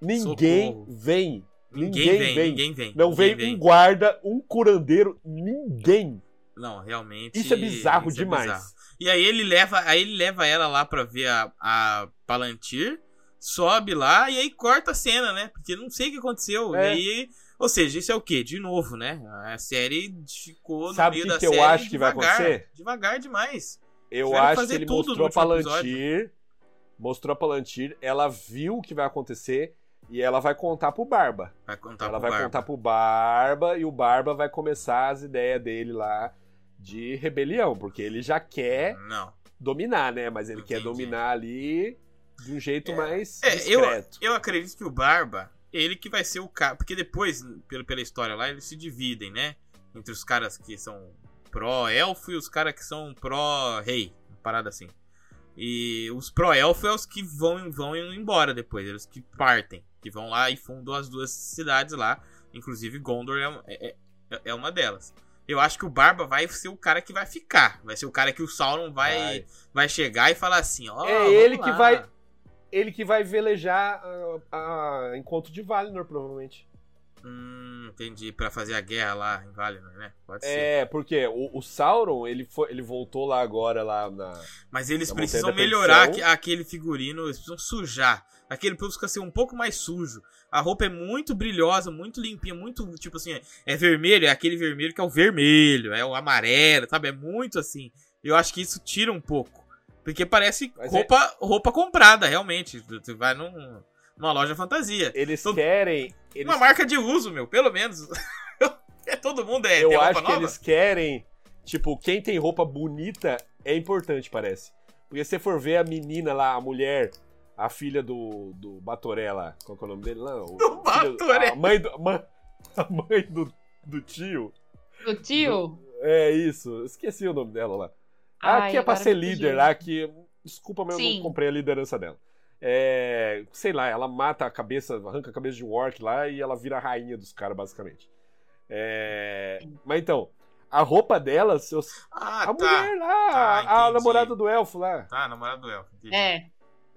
Ninguém Socorro. vem. Ninguém, ninguém vem, vem. ninguém vem. Não ninguém vem um guarda, um curandeiro, ninguém. Não, realmente. Isso é bizarro isso é demais. bizarro. E aí ele leva, aí ele leva ela lá pra ver a, a Palantir, sobe lá e aí corta a cena, né? Porque não sei o que aconteceu. É. E aí, ou seja, isso é o quê? De novo, né? A série ficou no Sabe meio que da que eu série acho que vai devagar, acontecer? Devagar demais. Eu Tiveram acho que ele mostrou a Palantir. Mostrou a Palantir, ela viu o que vai acontecer e ela vai contar pro Barba. Vai contar ela pro vai Barba. contar pro Barba e o Barba vai começar as ideias dele lá de rebelião, porque ele já quer Não. dominar, né? Mas ele quer Entendi. dominar ali de um jeito É. mais É, eu, discreto. eu acredito que o Barba, ele que vai ser o cara. Porque depois, pelo, pela história lá, eles se dividem, né? Entre os caras que são pró-elfo e os caras que são pró-rei. Uma parada assim. E os pró-elfo é os que vão, vão embora depois, eles que partem. Que vão lá e fundam as duas cidades lá. Inclusive Gondor é, uma- é, é- é uma delas. Eu acho que o Barba vai ser o cara que vai ficar. Vai ser o cara que o Sauron vai, vai. Vai. chegar e falar assim: ó. É vamos ele que lá. vai- Ele que vai velejar a, a encontro de Valinor, provavelmente. Hum, entendi. Pra fazer a guerra lá em Valinor, né? Pode ser. É, porque o, o Sauron, ele, foi, ele voltou lá agora, lá na... Mas eles Na precisam melhorar aquele figurino, eles precisam sujar. Aquele precisa ser um pouco mais sujo. A roupa é muito brilhosa, muito limpinha, muito, tipo assim, é- é vermelho, é aquele vermelho que é o vermelho, é o amarelo, sabe? É muito assim. Eu acho que isso tira um pouco. Porque parece Mas roupa, roupa comprada, realmente. Você vai num, numa loja fantasia. Eles Todo- querem... Eles, Uma marca de uso, meu, pelo menos. <laughs> é, todo mundo é eu tem roupa acho que nova. eles querem... Tipo, quem tem roupa bonita é importante, parece. Porque se você for ver a menina lá, a mulher, a filha do, do Batoré lá, qual que é o nome dele lá? O, <laughs> Do Batoré. A mãe do, a mãe, a mãe do, do tio. O tio? É isso, esqueci o nome dela lá. A Ai, que é pra ser líder lá, que. Desculpa, mas eu Sim. não comprei a liderança dela. É, sei lá, ela mata a cabeça, arranca a cabeça de um orc lá e ela vira a rainha dos caras, basicamente. É, mas então, a roupa dela, seus, Ah, a tá. mulher lá, Tá, a- a namorada do elfo lá. Tá, namorado do Elfo. entendi. É.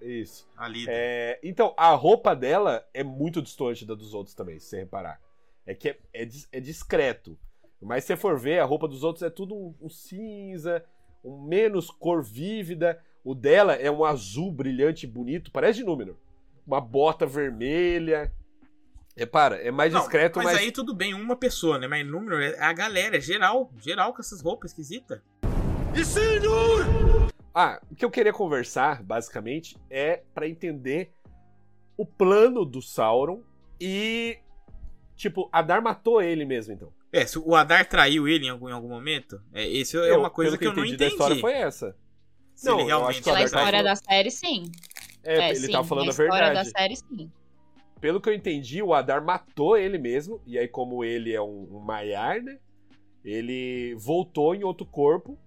Isso. A líder. É, então, a roupa dela é muito distante da dos outros também, se você reparar. É que é, é, é discreto. Mas se você for ver, a roupa dos outros é tudo um, um cinza, um menos cor vívida. O dela é um azul brilhante, bonito, parece de Númenor. Uma bota vermelha. Repara, é mais Não, discreto, mas, mas. aí tudo bem, uma pessoa, né? Mas número é a galera, é geral. Geral com essas roupas esquisitas. Ah, o que eu queria conversar, basicamente, é pra entender o plano do Sauron e. Tipo, Adar matou ele mesmo, então. É, se o Adar traiu ele em algum, em algum momento, é, isso é Eu- uma coisa pelo que eu não entendi da história foi essa. Se Não, ele eu acho que o Pela Adar tá história da série, sim. É, ele sim, tava falando na a história verdade. da série, sim. Pelo que eu entendi, o Adar matou ele mesmo. E aí, como ele é um, um Maiar, né? Ele voltou em outro corpo.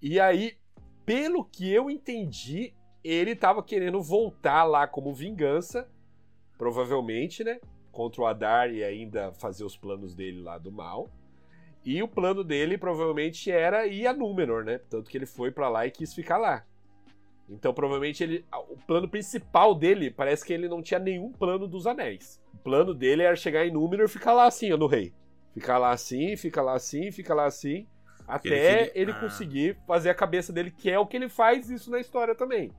E aí, pelo que eu entendi, ele tava querendo voltar lá como vingança. Provavelmente, né? Contra o Adar e ainda fazer os planos dele lá do mal. E o plano dele provavelmente era ir a Númenor, né? Tanto que ele foi pra lá e quis ficar lá. Então, provavelmente, ele, o plano principal dele parece que ele não tinha nenhum plano dos anéis. O plano dele era chegar em Númenor e ficar lá assim, ó, no rei. Ficar lá assim, ficar lá assim, ficar lá assim, até Ele ele, queria- ah. conseguir fazer a cabeça dele, que é o que ele faz isso na história também.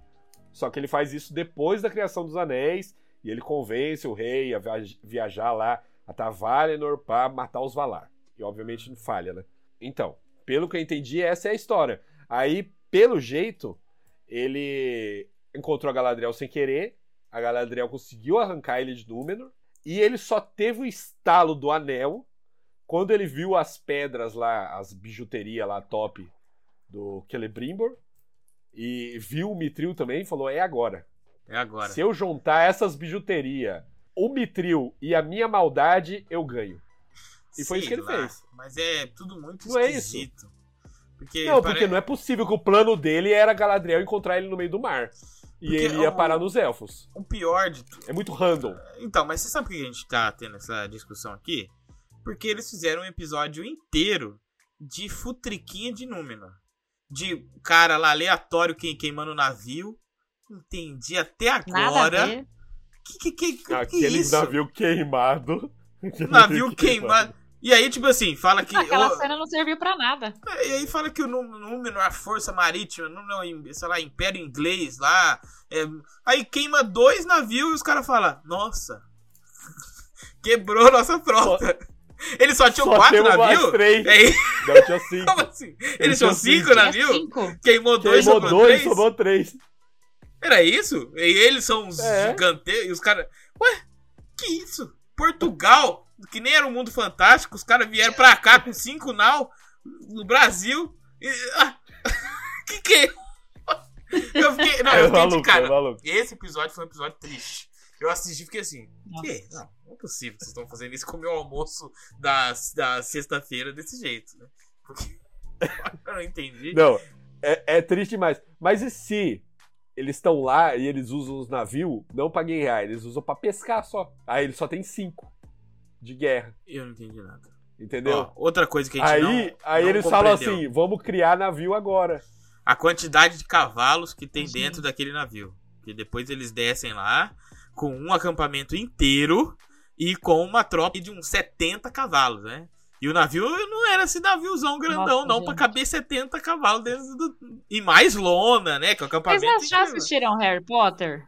Só que ele faz isso depois da criação dos anéis, e ele convence o rei a viaj- viajar lá a Valinor pra matar os Valar. E obviamente não falha, né? Então, pelo que eu entendi, essa é a história. Aí, pelo jeito, ele encontrou a Galadriel sem querer. A Galadriel conseguiu arrancar ele de Númenor. E ele só teve o estalo do anel quando ele viu as pedras lá, as bijuterias lá top do Celebrimbor. E viu o Mitril também e falou: é agora. É agora. Se eu juntar essas bijuterias, o Mitril e a minha maldade, eu ganho. E foi Sei isso que ele lá, fez. Mas é tudo muito Não é isso? esquisito. Porque Não, pare- porque não é possível que o plano dele era Galadriel encontrar ele no meio do mar. E Porque ele ia o- parar nos elfos. o pior de tudo. É muito random. Então, mas você sabe por que a gente tá tendo essa discussão aqui? Porque eles fizeram um episódio inteiro de futriquinha de Númenor. De cara lá aleatório quem queimando o navio. Entendi até agora. Que que que, que, que Aquele isso? navio queimado. <laughs> Aquele Navio queimado. E aí, tipo assim, fala que. Aquela cena não serviu pra nada. E aí fala que o Nú- Númenor, a força marítima, Númenor, sei lá, Império Inglês lá. é, aí queima dois navios e os caras falam, nossa, <laughs> quebrou nossa frota. Eles só <laughs> tinham Só quatro navios? três. Aí, Não, tinha cinco. como assim? Eles Eles tinham cinco cinco. É navios? cinco. Queimou dois, Queimou sobrou dois, três? sobrou três. Era isso? E eles são uns É. gigantescos. E os caras. Ué, que isso? Portugal, que nem era um mundo fantástico, os caras vieram pra cá com cinco nau no Brasil. E, ah, <laughs> que que é? Eu fiquei. Não, eu É fiquei de cara. é maluco. Esse episódio foi um episódio triste. Eu assisti e fiquei assim. Que? Não, não é possível que vocês estão fazendo isso com o meu almoço da, da sexta-feira desse jeito, né? Porque <laughs> eu não entendi. Não, é, é triste demais. Mas e se eles estão lá e eles usam os navios não pra guerrear, eles usam pra pescar só. Aí eles só tem cinco de guerra, Eu não entendi nada. entendeu? Ó, outra coisa que a gente aí não, aí não eles falam compreendeu. assim: vamos criar navio agora. a quantidade de cavalos que tem Sim. dentro daquele navio. Que depois eles descem lá com um acampamento inteiro e com uma tropa de uns 70 cavalos, né? E o navio não era esse naviozão grandão, Nossa, não, gente. pra caber 70 cavalos dentro do. E mais lona, né? Que é o Vocês acampamento. já, já incrível. assistiram Harry Potter?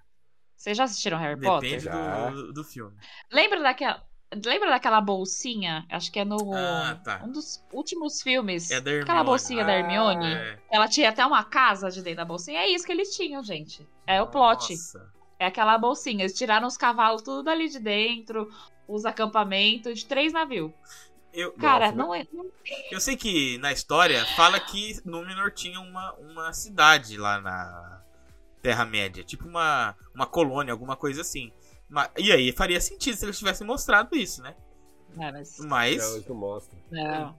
Vocês já assistiram Harry Potter? Depende do, do filme. Lembra daquela. Lembra daquela bolsinha? Acho que é no. Ah, tá. Um dos últimos filmes. É da Hermione. Aquela bolsinha da Hermione. É. Ela tinha até uma casa de dentro da bolsinha. É isso que eles tinham, gente. É o plot. Nossa. É aquela bolsinha. Eles tiraram os cavalos tudo dali de dentro, os acampamentos de três navios. Eu, Cara, Nossa, não é. eu sei que na história fala que Númenor tinha uma, uma cidade lá na Terra-média. Tipo uma, uma colônia, alguma coisa assim. Ma- E aí faria sentido se eles tivessem mostrado isso, né? Não, mas. Mas, Não, isso não mostra. Não.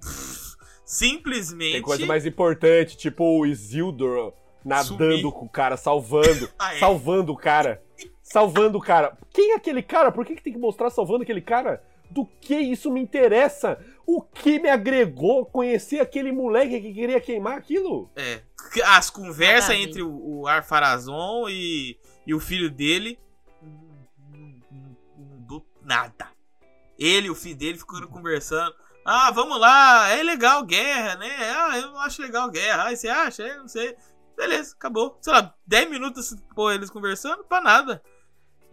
simplesmente. Tem coisa mais importante, tipo o Isildur nadando Sumir. com o cara, salvando. <laughs> Ah, é? Salvando o cara. Salvando o cara. Quem é aquele cara? Por que, que tem que mostrar salvando aquele cara? Do que isso me interessa? O que me agregou conhecer aquele moleque que queria queimar aquilo? É. As conversas entre o, o Arpharazon e, e o filho dele. Mudou nada. Ele e o filho dele ficando conversando. Ah, vamos lá, é legal guerra, né? Ah, eu não acho legal guerra. Ah, você acha? Eu não sei. Beleza, acabou. Sei lá, 10 minutos pô, eles conversando pra nada.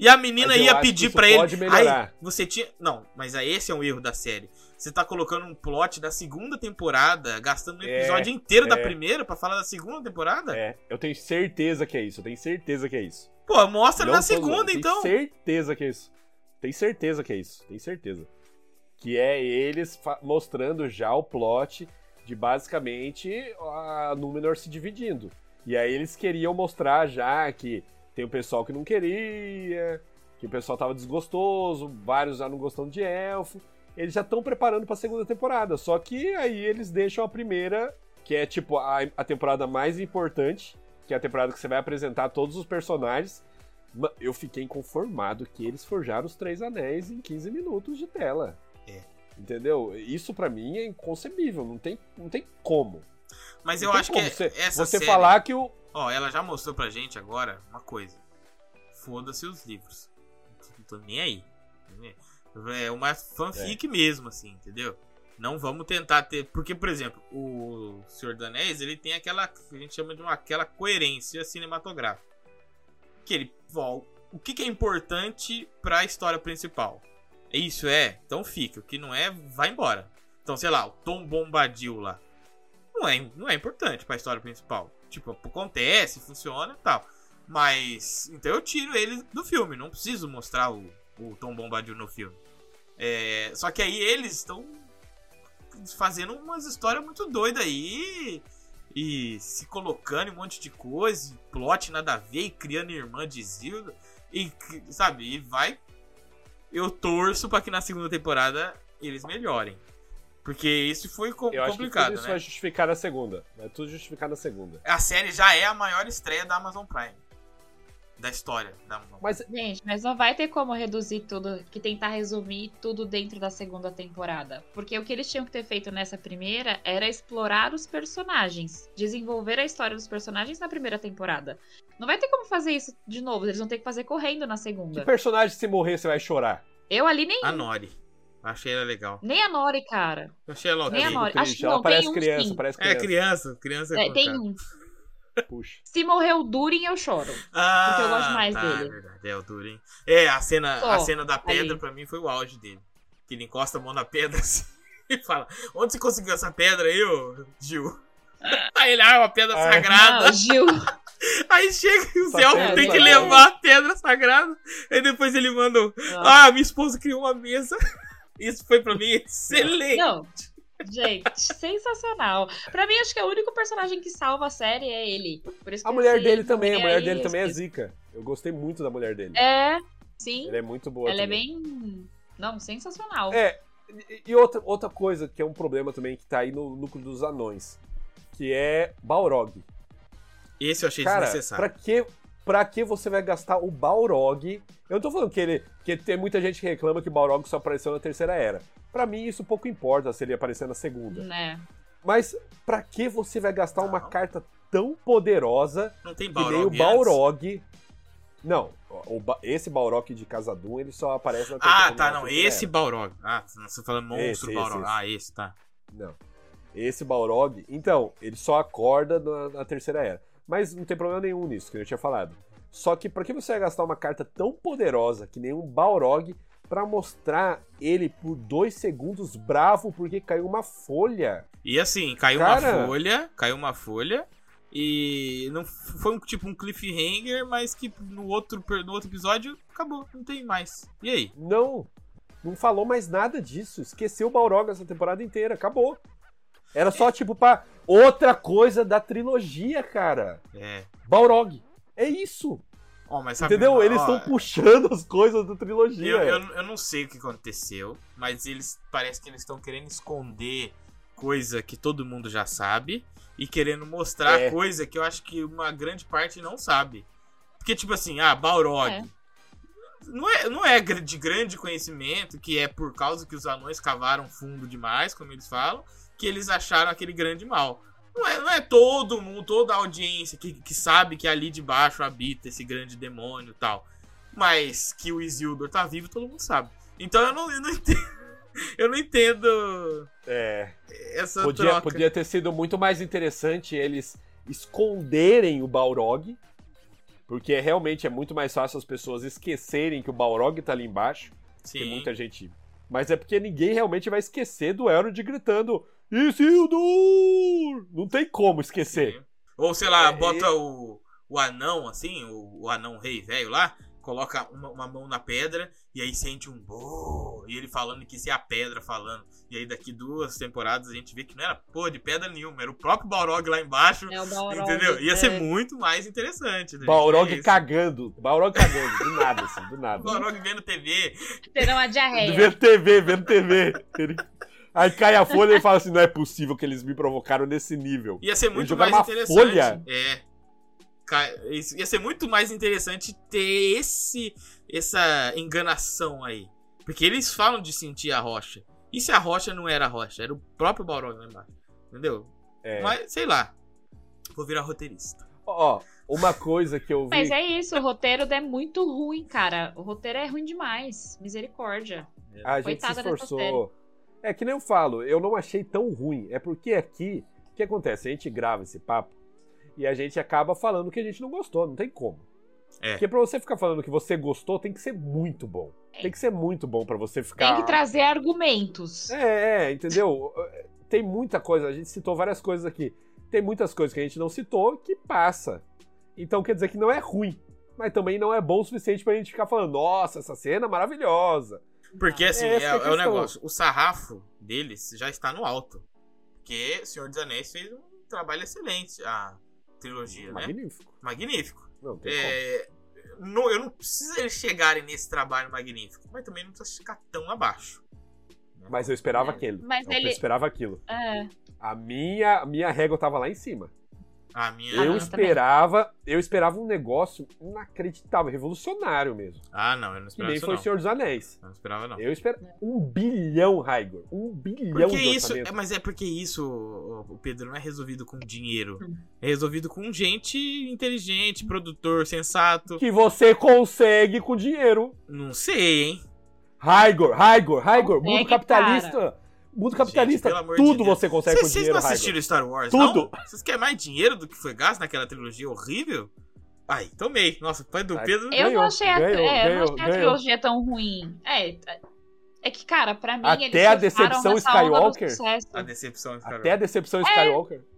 E a menina ia pedir pra ele. melhorar. Ai, você tinha. Não, mas aí esse é um erro da série. Você tá colocando um plot da segunda temporada, gastando um É, episódio inteiro da é. primeira pra falar da segunda temporada? É, eu tenho certeza que é isso. Eu tenho certeza que é isso. Pô, mostra Não na segunda então. Tenho certeza que é isso. Tem certeza que é isso. Tem certeza. Que é eles mostrando já o plot de basicamente a Númenor se dividindo. E aí eles queriam mostrar já que tem o pessoal que não queria, que o pessoal tava desgostoso, vários já não gostando de elfo. Eles já estão preparando pra segunda temporada. Só que aí eles deixam a primeira, que é tipo a, a temporada mais importante, que é a temporada que você vai apresentar todos os personagens. Eu fiquei inconformado que eles forjaram os Três Anéis em 15 minutos de tela. É. Entendeu? Isso pra mim é inconcebível, não tem, não tem como. Mas Não eu acho que como é- você, essa você série, falar que o ó, ela já mostrou pra gente agora uma coisa. Foda-se os livros. Não tô nem aí. É uma fanfic mesmo, assim, entendeu? Não vamos tentar ter. Porque, por exemplo, o Senhor dos Anéis, ele tem aquela. que a gente chama de uma, aquela coerência cinematográfica. Que ele. Ó, o que, que é importante pra história principal? Isso é? Então fica. O que não é, vai embora. Então, sei lá, o Tom Bombadil lá. Não é, não é importante pra história principal. Tipo, acontece, funciona e tal. Mas. Então eu tiro ele do filme. Não preciso mostrar o, o Tom Bombadil no filme. É, só que aí eles estão fazendo umas histórias muito doidas aí. E se colocando em um monte de coisa. Plot nada a ver. E criando irmã de Zilda. E, sabe, e vai. Eu torço pra que na segunda temporada eles melhorem. Porque isso foi co- eu acho que complicado, tudo isso né? vai justificar na segunda. Vai tudo justificar na segunda. A série já é a maior estreia da Amazon Prime. Da história da Amazon. Mas Gente, mas não vai ter como reduzir tudo, que tentar resumir tudo dentro da segunda temporada. Porque o que eles tinham que ter feito nessa primeira era explorar os personagens, desenvolver a história dos personagens na primeira temporada. Não vai ter como fazer isso de novo, eles vão ter que fazer correndo na que segunda. personagem se morrer você vai chorar? Eu ali nem, A Nori. Achei ela legal. nem a Nori, cara. Eu achei ela Nem a. Nori. Acho que Ela não, parece tem um criança, sim. parece É criança. criança. Criança É, tem um. Puxa. Se morrer o Durin, eu choro. Ah, Porque eu gosto mais tá, dele. É verdade, é o Durin. É, a cena, Só, a cena da pedra ali. pra mim foi o auge dele. Que ele encosta a mão na pedra <laughs> assim e fala: Onde você conseguiu essa pedra aí, ô Gil? <laughs> Aí ele, ah, é uma pedra Ah. sagrada. Não, Gil. <laughs> Aí chega e o pedra tem que levar a pedra sagrada. Aí depois ele mandou: Ah, minha esposa criou uma mesa. Isso foi pra mim excelente. Não. Gente, sensacional. Pra mim, acho que é o único personagem que salva a série é ele. Por isso A que mulher se dele também, a mulher dele eu também é zica. Eu gostei muito da mulher dele. É, sim. Ela é muito boa Ela é também. bem. Não, sensacional. É, e- e outra, outra coisa que é um problema também que tá aí no núcleo dos anões, que é Balrog. Esse eu achei Cara, desnecessário. pra que, pra que você vai gastar o Balrog? Eu não tô falando que ele. que tem muita gente que reclama que o Balrog só apareceu na terceira era. Pra mim, isso pouco importa se ele aparecer na segunda. Né? Mas pra que você vai gastar uma Não. carta tão poderosa Não tem que nem Balrog. o antes? Balrog? Não, o, esse Balrog de Casadum, ele só aparece na Ah, tá, não. Esse Balrog. Ah, você falando monstro esse, Balrog. Esse, esse. Ah, esse, tá. Não. Esse Balrog, então, ele só acorda na, na, terceira era. Mas não tem problema nenhum nisso, que eu tinha falado. Só que pra que você vai gastar uma carta tão poderosa que nem um Balrog para mostrar ele por dois segundos bravo porque caiu uma folha? E assim, caiu Cara... uma folha, caiu uma folha e não foi um tipo um cliffhanger, mas que no outro, no outro episódio acabou, não tem mais. E aí? Não, não falou mais nada disso. Esqueceu o Balrog essa temporada inteira, acabou. Era só tipo pra outra coisa da trilogia, cara. É. Balrog. É isso. Oh, sabe, Entendeu? Eles estão puxando as coisas da trilogia. Eu, eu, eu, não sei o que aconteceu, mas eles parece que eles estão querendo esconder coisa que todo mundo já sabe e querendo mostrar é. coisa que eu acho que uma grande parte não sabe. Porque, tipo assim, ah, Balrog. É. Não, é, não é de grande conhecimento, que é por causa que os anões cavaram fundo demais, como eles falam, que eles acharam aquele grande mal. Não é, não é todo mundo, toda a audiência que, que sabe que ali debaixo habita esse grande demônio e tal. Mas que o Isildur tá vivo, todo mundo sabe. Então eu não, eu não <laughs> entendo. Eu não entendo. É. Essa podia, troca. podia ter sido muito mais interessante eles esconderem o Balrog. Porque realmente é muito mais fácil as pessoas esquecerem que o Balrog tá ali embaixo. Sim. Tem muita gente. Mas é porque ninguém realmente vai esquecer do Elrond gritando: Isildur! Não tem como esquecer. Sim. Ou sei lá, é, bota é... o, o anão, assim, o, o anão rei velho lá, coloca uma, uma, mão na pedra e aí sente um bo e ele falando que isso é a pedra falando. E aí daqui duas temporadas a gente vê que não era porra de pedra nenhuma, era o próprio Balrog lá embaixo. É o Balrog, entendeu? Ia ser é. muito mais interessante. Né? Balrog é cagando. Balrog cagando, do nada, assim, do nada. Balrog vendo TV. Tendo uma diarreia. Vendo TV, vendo TV. Ele... Aí cai a folha e fala assim: não é possível que eles me provocaram nesse nível. Ia ser muito mais interessante. Folha. É ia ser muito mais interessante ter esse essa enganação aí. Porque eles falam de sentir a rocha. E se a rocha não era a rocha? Era o próprio Balrog lá embaixo. Entendeu? É. Mas, sei lá. Vou virar roteirista. Ó, oh, uma coisa que eu vi... Mas é isso, o roteiro é muito ruim, cara. O roteiro é ruim demais. Misericórdia. A gente se esforçou. É que nem eu falo, eu não achei tão ruim. É porque aqui, o que acontece? A gente grava esse papo e a gente acaba falando que a gente não gostou, não tem como. É. Porque pra você ficar falando que você gostou, tem que ser muito bom. Tem que ser muito bom para você ficar. Tem que trazer argumentos. É, é, entendeu? tem muita coisa, a gente citou várias coisas aqui. Tem muitas coisas que a gente não citou que passa. Então quer dizer que não é ruim. Mas também não é bom o suficiente pra gente ficar falando, nossa, essa cena é maravilhosa. Porque assim, é, é, é o negócio. O sarrafo deles já está no alto. Porque Senhor dos Anéis fez um trabalho excelente. Ah, trilogia, magnífico. né? Magnífico. Não, é, não, eu não preciso eles chegarem nesse trabalho magnífico, mas também não precisa ficar tão abaixo. Né? Mas eu esperava é, aquilo. Mas eu ele... esperava aquilo. É. A minha, a minha régua tava lá em cima. A minha... Eu esperava, também. eu esperava um negócio inacreditável, revolucionário mesmo. Ah, não, eu não esperava. E nem foi o Senhor dos Anéis. Não esperava, não. Eu esperava um bilhão, Raigor. Um bilhão porque de isso, é, Mas é porque isso, o Pedro, não é resolvido com dinheiro. É resolvido com gente inteligente, produtor, sensato. Que você consegue com dinheiro. Não sei, hein? Raigor, Raigor, Raigor, mundo capitalista. Cara. Mundo capitalista, Gente, tudo de você consegue Cês, com dinheiro. Vocês não assistiram Star Wars, Tudo. Não? Vocês querem mais dinheiro do que foi gasto naquela trilogia horrível? Ai, tomei. Nossa, pai do Pedro... Eu ganhou, não achei, a, ganhou, é, ganhou, não achei a trilogia tão ruim. É, é que, cara, pra mim Até a decepção Skywalker. A decepção Skywalker. Até a decepção Skywalker. É.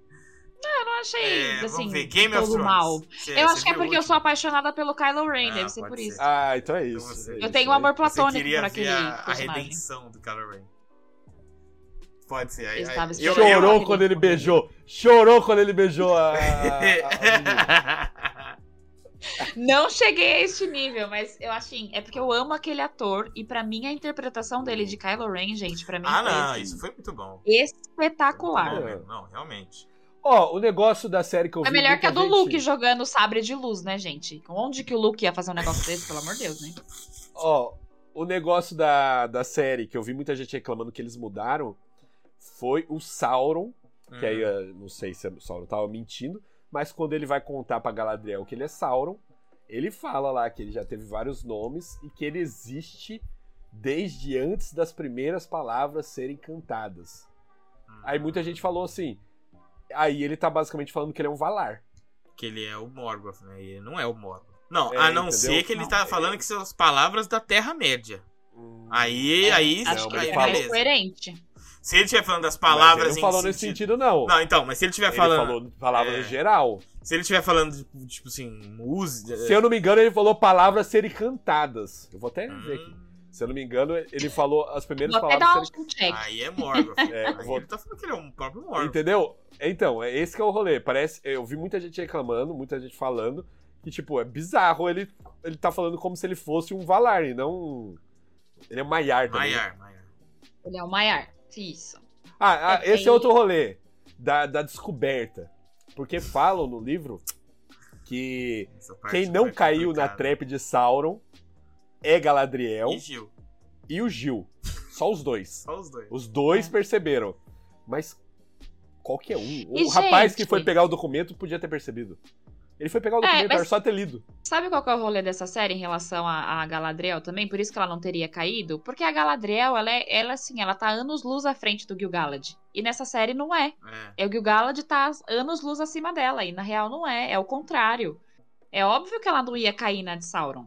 Não, eu não achei, é, assim, Game todo mal. eu acho que é porque eu sou apaixonada pelo Kylo Ren, ah, deve ser por ser. isso. Ah, então é isso. Então eu tenho um amor platônico por aquele a, a redenção do Kylo Ren. Pode ser. Aí, aí, eu, chorou eu, quando ele beijou. Chorou quando ele beijou a. a, a <laughs> não cheguei a este nível, mas eu assim, é porque eu amo aquele ator e para mim a interpretação dele de Kylo Ren, gente, para mim Ah, foi, não, assim, isso foi muito bom. Espetacular. Muito bom, não, realmente. Ó, oh, o negócio da série que eu vi. É melhor que a do gente... Luke jogando sabre de luz, né, gente? Onde que o Luke ia fazer um negócio desse, pelo amor de Deus, né? Ó, oh, o negócio da, da série que eu vi muita gente reclamando que eles mudaram foi o Sauron, que aí uhum. não sei se o Sauron tava mentindo, mas quando ele vai contar pra Galadriel que ele é Sauron, Ele fala lá que ele já teve vários nomes e que ele existe desde antes das primeiras palavras serem cantadas. Aí muita gente falou assim. Aí ele tá basicamente falando que ele é um Valar. Que ele é o Morgoth, né? E ele não é o Morgoth. Não, É, a não entendeu? ser que ele Não, tá é- falando que são as palavras da Terra-média. Hum, Aí, aí, Acho Não, que mas aí é mais beleza. coerente. Se ele estiver falando das mas palavras ele não falou nesse sentido, não. Não, então, mas se ele estiver ele falando. falou palavras é. em geral. Se ele estiver falando, de, tipo assim, música. Se eu não me engano, ele falou palavras serem cantadas. Eu vou até ver aqui. Hum, Se eu não me engano, ele falou as primeiras Vou até palavras dar um serem check. Aí é Morgoth. <laughs> É, aí vou- ele tá falando que ele é um próprio Morgoth. Entendeu? Então, é esse que é o rolê. Parece. Eu vi muita gente reclamando, muita gente falando, que, tipo, é bizarro ele, ele tá falando como se ele fosse um Valar e não. um- Ele é um Maiar também. Maiar, Maiar. Ele é o Maiar. Isso. Ah, ah, É, esse é outro rolê. Da, da descoberta. Porque falam no livro que quem não caiu na trap de Sauron é Galadriel E Gil. e o Gil. Só os dois. Só os dois. Os dois É. perceberam. Mas qualquer um. O E, rapaz que gente- foi pegar o documento podia ter percebido. Ele foi pegar o É, documento, mas- era só ter lido. Sabe qual que é o rolê dessa série em relação a, a Galadriel também? Por isso que ela não teria caído? Porque a Galadriel, ela, é, ela assim, ela tá anos-luz à frente do Gil-galad. E nessa série não é. É. É o Gil-galad tá anos-luz acima dela. E na real não é. É o contrário. É óbvio que ela não ia cair na de Sauron.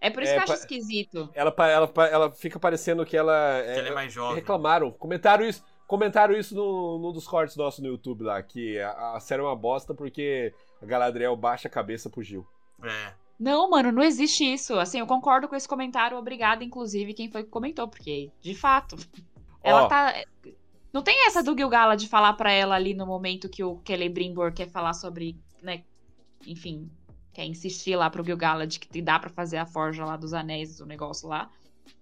É por isso É, que eu acho esquisito. Ela, ela, ela fica parecendo que ela. Que ele é mais jovem. reclamaram. Comentaram isso. Comentaram isso no, num dos cortes nossos no YouTube lá, que a, a série é uma bosta porque a Galadriel baixa a cabeça pro Gil. É. Não, mano, não existe isso. Assim, eu concordo com esse comentário. Obrigada, inclusive, quem foi que comentou. Porque, de fato, ela Ó. tá... Não tem essa do Gil-galad de falar pra ela ali no momento que o Celebrimbor quer falar sobre, né... Enfim, quer insistir lá pro Gil-galad que dá pra fazer a forja lá dos anéis, o negócio lá.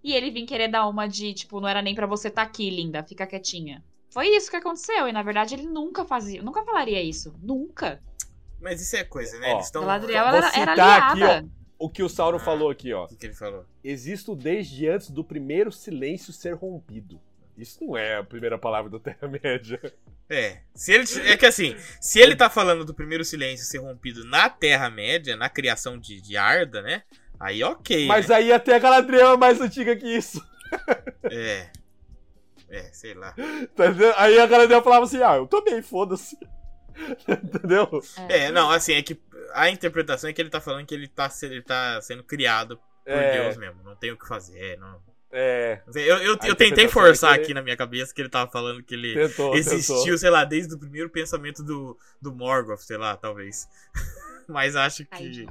E ele vir querer dar uma de, tipo, não era nem pra você tá aqui, linda, fica quietinha. Foi isso que aconteceu. E, na verdade, ele nunca fazia... Nunca falaria isso. Nunca. Mas isso é coisa, né? Ó, Eles estão. Galadriel vou era, era citar aqui, aliada. O que o Sauron Ah. falou aqui, ó. O que, que ele falou? Existo desde antes do primeiro silêncio ser rompido. Isso não é a primeira palavra da Terra-média. É. Se ele, é que assim, se ele tá falando do primeiro silêncio ser rompido na Terra-média, na criação de, de Arda, né? Aí ok. Mas né? aí até a Galadriel é mais antiga que isso. É. É, sei lá. Entendeu? Aí a Galadriel falava assim: ah, eu também, foda-se. <laughs> Entendeu? É, não, assim, é que a interpretação é que ele tá falando que ele tá, ele tá sendo criado por É. Deus mesmo. Não tem o que fazer. É, não. É, Eu, eu, eu A tentei forçar é ele- aqui na minha cabeça que ele tava falando que ele tentou, existiu, tentou. sei lá, desde o primeiro pensamento do, do Morgoth, sei lá, talvez. <laughs> Mas acho que.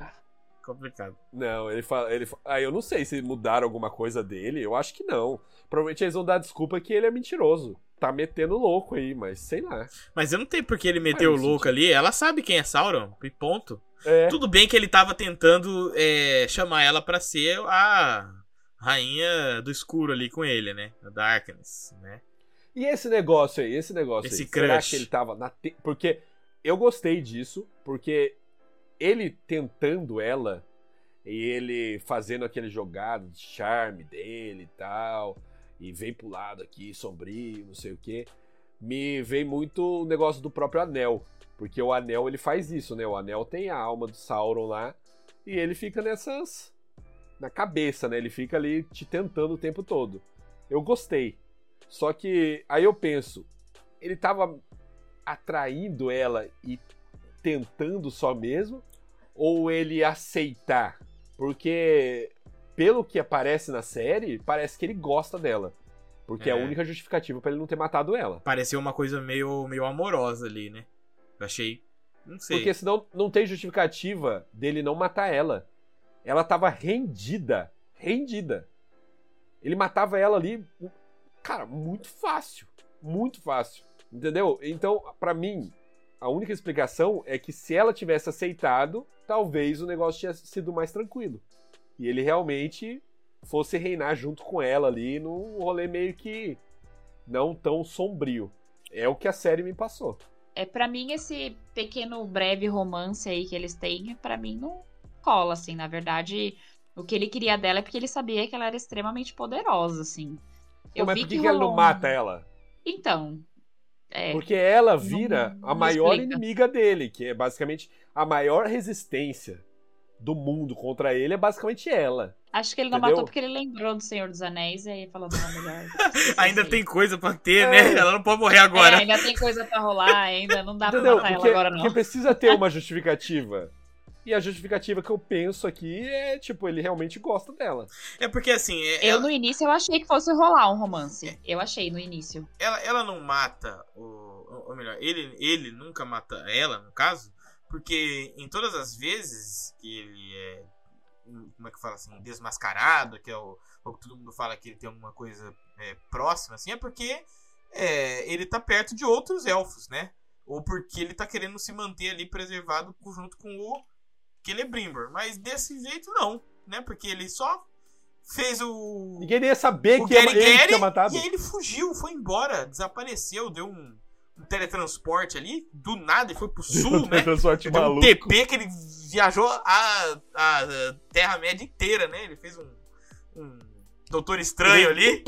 Complicado. Não, ele fala. Ele, ah, eu não sei se mudaram alguma coisa dele. Eu acho que não. Provavelmente eles vão dar desculpa que ele é mentiroso. Tá metendo louco aí, mas sei lá. Mas eu não tenho por que ele meteu o louco ali. Ela sabe quem é Sauron, e ponto. É. Tudo bem que ele tava tentando é, chamar ela pra ser a rainha do escuro ali com ele, né? A Darkness, né? E esse negócio aí, esse negócio Esse aí, será crush. que ele tava na. te- Porque eu gostei disso, porque ele tentando ela e ele fazendo aquele jogado de charme dele e tal, e vem pro lado aqui, sombrio, não sei o que, me vem muito o negócio do próprio anel. Porque o anel ele faz isso, né? O anel tem a alma do Sauron lá e ele fica nessas. na cabeça, né? Ele fica ali te tentando o tempo todo. Eu gostei. Só que aí eu penso, ele tava atraindo ela e tentando só mesmo? Ou ele aceitar? Porque, pelo que aparece na série, parece que ele gosta dela. Porque é, a É. única justificativa pra ele não ter matado ela. Pareceu uma coisa meio, meio amorosa ali, né? Eu achei. Não sei. Porque senão não tem justificativa dele não matar ela. Ela tava rendida. Rendida. Ele matava ela ali, cara, muito fácil. Muito fácil. Entendeu? Então, pra mim, a única explicação é que se ela tivesse aceitado, talvez o negócio tinha sido mais tranquilo. E ele realmente fosse reinar junto com ela ali num rolê meio que não tão sombrio. É o que a série me passou. É, para mim, esse pequeno breve romance aí que eles têm, pra mim não cola, assim. Na verdade, o que ele queria dela é porque ele sabia que ela era extremamente poderosa, assim. Eu mas vi por que, que ele não mata ela? Então. É, Porque ela vira Não- a não maior explica. inimiga dele, que é basicamente a maior resistência do mundo contra ele é basicamente ela. Acho que ele não Entendeu? matou porque ele lembrou do Senhor dos Anéis e aí falou, não, melhor. <laughs> Ainda tem coisa pra ter, É. né? Ela não pode morrer agora. É, ainda tem coisa pra rolar, ainda não dá Entendeu? pra matar Porque, ela agora, não. porque precisa ter <laughs> uma justificativa. E a justificativa que eu penso aqui é, tipo, ele realmente gosta dela. É porque assim, é- Eu, ela, no início, eu achei que fosse rolar um romance. Eu achei no início. ela, ela não mata o. Ou melhor, ele, ele nunca mata ela, no caso, porque em todas as vezes que ele é. Como é que fala assim? Desmascarado, que é o, o que todo mundo fala que ele tem alguma coisa é, próxima, assim, é porque é, ele tá perto de outros elfos, né? Ou porque ele tá querendo se manter ali preservado junto com o Celebrimbor. Mas desse jeito não, né? Porque ele só fez o. Ninguém ia saber o que Gary ele Gary, tinha matado. E ele fugiu, foi embora, desapareceu, deu um teletransporte ali, do nada, e foi pro <laughs> sul, né? Transporte Deu um maluco. TP que ele viajou a, a Terra-média inteira, né? Ele fez um, um Doutor Estranho ali,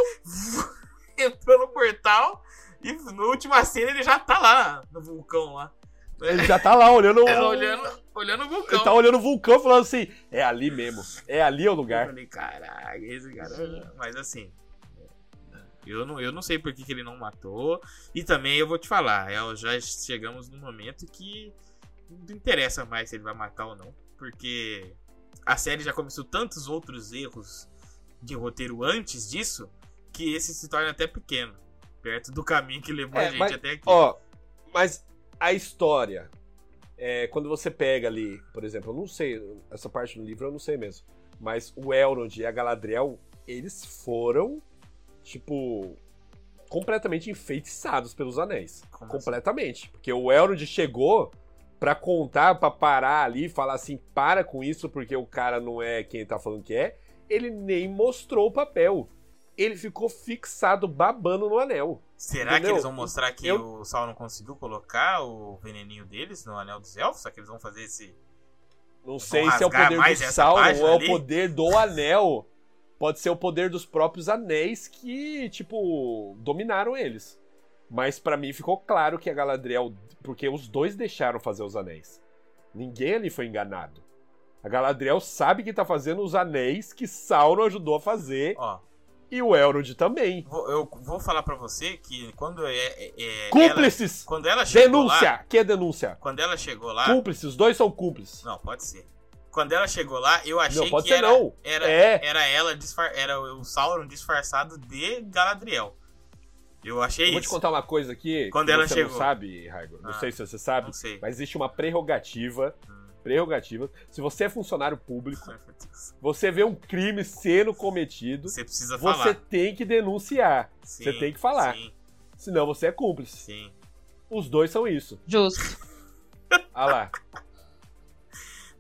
<laughs> entrou no portal, e na última cena ele já tá lá no vulcão lá. Ele já tá lá olhando, É, olhando, olhando o vulcão. Ele tá olhando o vulcão falando assim: é ali mesmo. É ali é o Eu lugar. falei, caraca, esse cara. Mas assim. Eu não, eu não sei por que, que ele não matou. E também eu vou te falar, é, já chegamos num momento que não interessa mais se ele vai matar ou não. Porque a série já começou tantos outros erros de roteiro antes disso que esse se torna até pequeno. Perto do caminho que levou É, a gente mas, até aqui. Ó, mas a história. é, quando você pega ali, por exemplo, eu não sei, essa parte do livro eu não sei mesmo. Mas o Elrond e a Galadriel, eles foram, tipo, completamente enfeitiçados pelos anéis. Como assim? completamente. Porque o Elrond chegou pra contar, pra parar ali, falar assim, para com isso, porque o cara não é quem tá falando que é. Ele nem mostrou o papel. Ele ficou fixado, babando no anel. Será entendeu? que eles vão mostrar que Eu- o Sauron conseguiu colocar o veneninho deles no Anel dos Elfos? Será que eles vão fazer esse. Não sei se é o poder do Sauron ou é o poder do anel. Pode ser o poder dos próprios anéis que, tipo, dominaram eles. Mas pra mim ficou claro que a Galadriel. Porque os dois deixaram fazer os anéis. Ninguém ali foi enganado. A Galadriel sabe que tá fazendo os anéis que Sauron ajudou a fazer. Ó, E o Elrond também. vou- eu vou falar pra você que quando é. é- é- ela, Cúmplices! quando ela chegou denúncia! lá. Que é denúncia? Quando ela chegou lá. Cúmplices, os dois são cúmplices. Não, pode ser. Quando ela chegou lá, eu achei Não, pode que ser era, não. Era, É. era ela disfar, era o Sauron disfarçado de Galadriel. Eu achei Eu vou te contar uma coisa aqui Quando que ela você chegou. não sabe, Raigor. Não Ah, sei se você sabe, Não sei. mas existe uma prerrogativa. Hum. Prerrogativa. Se você é funcionário público, <laughs> você vê um crime sendo cometido, Você precisa você falar. tem que denunciar. Sim, você tem que falar. Sim, Senão você é cúmplice. sim. Os dois são isso. Justo. Ah lá.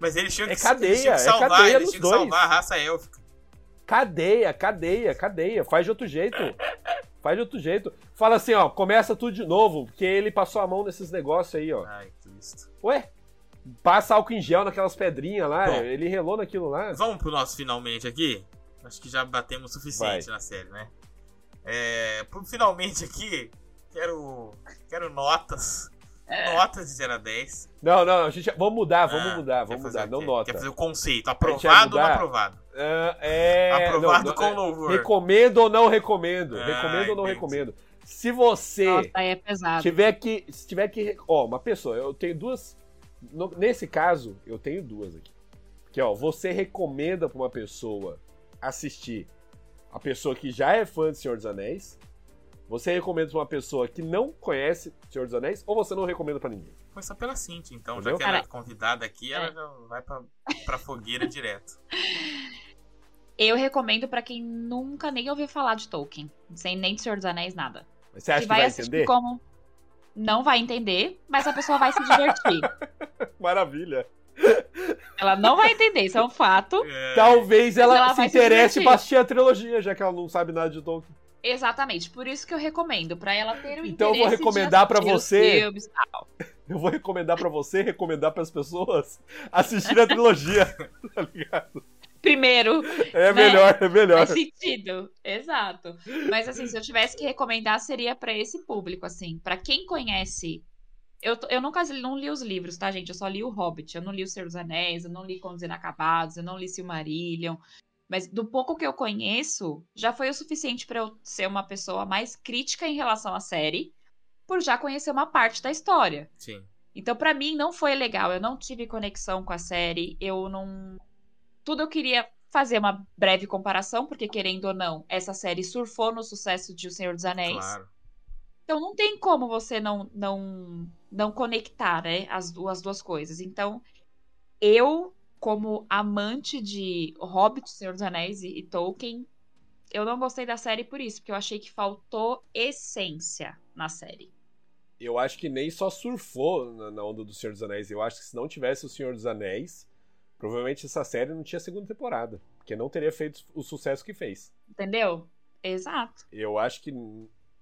Mas eles tinham que, É cadeia, eles tinham que é salvar, cadeia eles tinham que dois. salvar a raça élfica. Cadeia, cadeia, cadeia. Faz de outro jeito. Faz de outro jeito. Fala assim, ó, começa tudo de novo, porque ele passou a mão nesses negócios aí, ó. Ai, Cristo. Ué? Passa álcool em gel naquelas pedrinhas lá, Bom. ele relou naquilo lá. Vamos pro nosso finalmente aqui? Acho que já batemos o suficiente Vai. na série, né? É, pro finalmente aqui, quero, quero notas. É. Notas de 0 a 10. Não, não, a gente, vamos mudar, vamos Ah, mudar, vamos mudar, não nota. Quer fazer o conceito, aprovado ou não aprovado? Ah, é... aprovado não, com é- louvor. Recomendo ou não recomendo? Ah, recomendo ou não entendi. recomendo? Se você Nossa, aí é pesado. tiver que, se tiver que, ó, uma pessoa, eu tenho duas, no- nesse caso, eu tenho duas aqui. Que ó, você recomenda pra uma pessoa assistir a pessoa que já é fã de Senhor dos Anéis? Você recomenda pra uma pessoa que não conhece Senhor dos Anéis ou você não recomenda pra ninguém? Começar pela Cintia, então. Entendeu? Já que ela é convidada aqui, ela é. já vai pra, pra fogueira direto. <laughs> Eu recomendo pra quem nunca nem ouviu falar de Tolkien. Sem nem de Senhor dos Anéis, nada. Você acha que que vai vai entender? como. Não vai entender, mas a pessoa vai se divertir. <laughs> Maravilha. Ela não vai entender, isso é um fato. É, Talvez ela, ela se se interesse divertir. pra assistir a trilogia, já que ela não sabe nada de Tolkien. Exatamente, por isso que eu recomendo, pra ela ter o Então eu vou recomendar os você- filmes. <laughs> Eu vou recomendar pra você, recomendar pras pessoas assistir a trilogia, <laughs> tá ligado? Primeiro, É Né? melhor, é melhor. faz sentido. Exato. Mas assim, se eu tivesse que recomendar, seria pra esse público, assim. Pra quem conhece Eu, eu nunca não li os livros, tá, gente? Eu só li o Hobbit. Eu não li O Senhor dos Anéis, eu não li Contos Inacabados, eu não li Silmarillion. Mas do pouco que eu conheço, já foi o suficiente para eu ser uma pessoa mais crítica em relação à série, por já conhecer uma parte da história. Sim. Então, para mim, não foi legal. Eu não tive conexão com a série. Eu não. Tudo eu queria fazer uma breve comparação, porque querendo ou não, essa série surfou no sucesso de O Senhor dos Anéis. Claro. Então não tem como você não não não conectar, né, as duas, as duas coisas. Então, eu como amante de Hobbit, Senhor dos Anéis e, e Tolkien, eu não gostei da série por isso, porque eu achei que faltou essência na série. Eu acho que nem só surfou na, na onda do Senhor dos Anéis. Eu acho que se não tivesse o Senhor dos Anéis, provavelmente essa série não tinha segunda temporada. Porque não teria feito o sucesso que fez. Entendeu? Exato. Eu acho que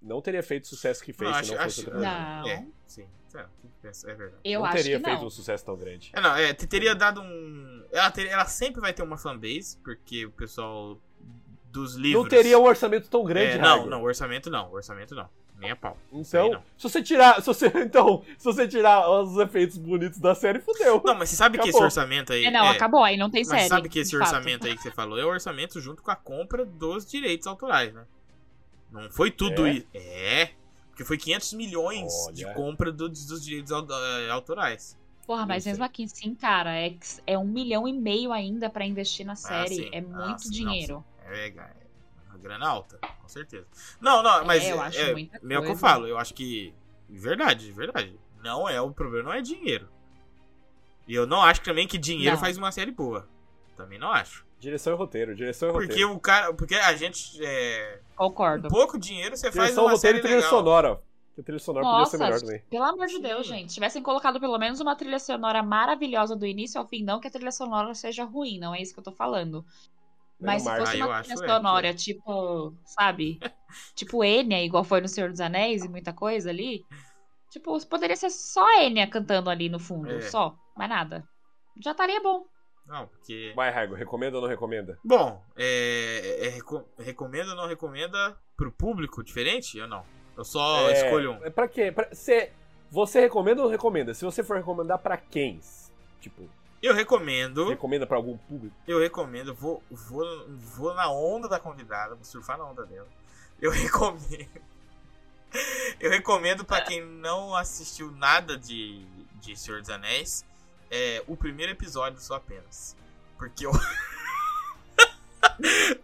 não teria feito o sucesso que fez Não, se acho- não fosse acho-. Não. É, sim. É, é verdade. Eu não acho teria que feito não. um sucesso tão grande. É, não, é, te- teria dado um. Ela, teria- ela sempre vai ter uma fanbase, porque o pessoal dos livros. Não teria um orçamento tão grande, É, não, não, orçamento não, orçamento não. Nem a pau. Então, se você tirar, se você, <laughs> então, se você tirar os efeitos bonitos da série, fudeu. Não, mas você sabe que esse Acabou. orçamento aí. É, não, acabou, aí não tem Mas série. sabe que esse de fato. orçamento aí que você falou é o orçamento junto com a compra dos direitos autorais, né? Não foi tudo É? isso. É. Porque foi 500 milhões Olha. de compra do- dos direitos eh, autorais. Porra, mas Não mesmo aqui sim, cara, é, é um milhão e meio ainda pra investir na série. sim. É Ah, muito sim, não, dinheiro. É, é uma grana alta, com certeza. Não, não, mas eu acho é, muita meio que eu falo, eu acho que. Verdade, verdade. Não é o problema, não é dinheiro. E eu não acho também que dinheiro Não. faz uma série boa. Também não acho. Direção e roteiro, direção e Porque roteiro. o cara. Porque a gente. É, com Concordo. pouco dinheiro você faz Direção, uma roteiro série e trilha legal. sonora. A trilha sonora podia ser Nossa, melhor também. pelo amor de Sim. Deus, gente. Se tivessem colocado pelo menos uma trilha sonora maravilhosa do início ao fim, não que a trilha sonora seja ruim, não é isso que eu tô falando. Mas se fosse Ah, uma trilha é, sonora, tipo, sabe? <laughs> tipo Enya, igual foi no Senhor dos Anéis e muita coisa ali. Tipo, poderia ser só a Enya cantando ali no fundo, É. só. Mais nada. Já estaria bom. Não, porque. Vai, Raigo, recomenda ou não recomenda? Bom, é, é, reco- recomenda ou não recomenda pro público diferente ou não? Eu só é, escolho um. É pra quê? Pra, cê- você recomenda ou não recomenda? Se você for recomendar pra quem? Tipo, Eu recomendo. recomenda pra algum público? Eu recomendo, vou, vou, vou na onda da convidada, vou surfar na onda dela. Eu <laughs> recomendo. Eu recomendo pra quem não assistiu nada de, de Senhor dos Anéis, é, o primeiro episódio só apenas. Porque o, <laughs>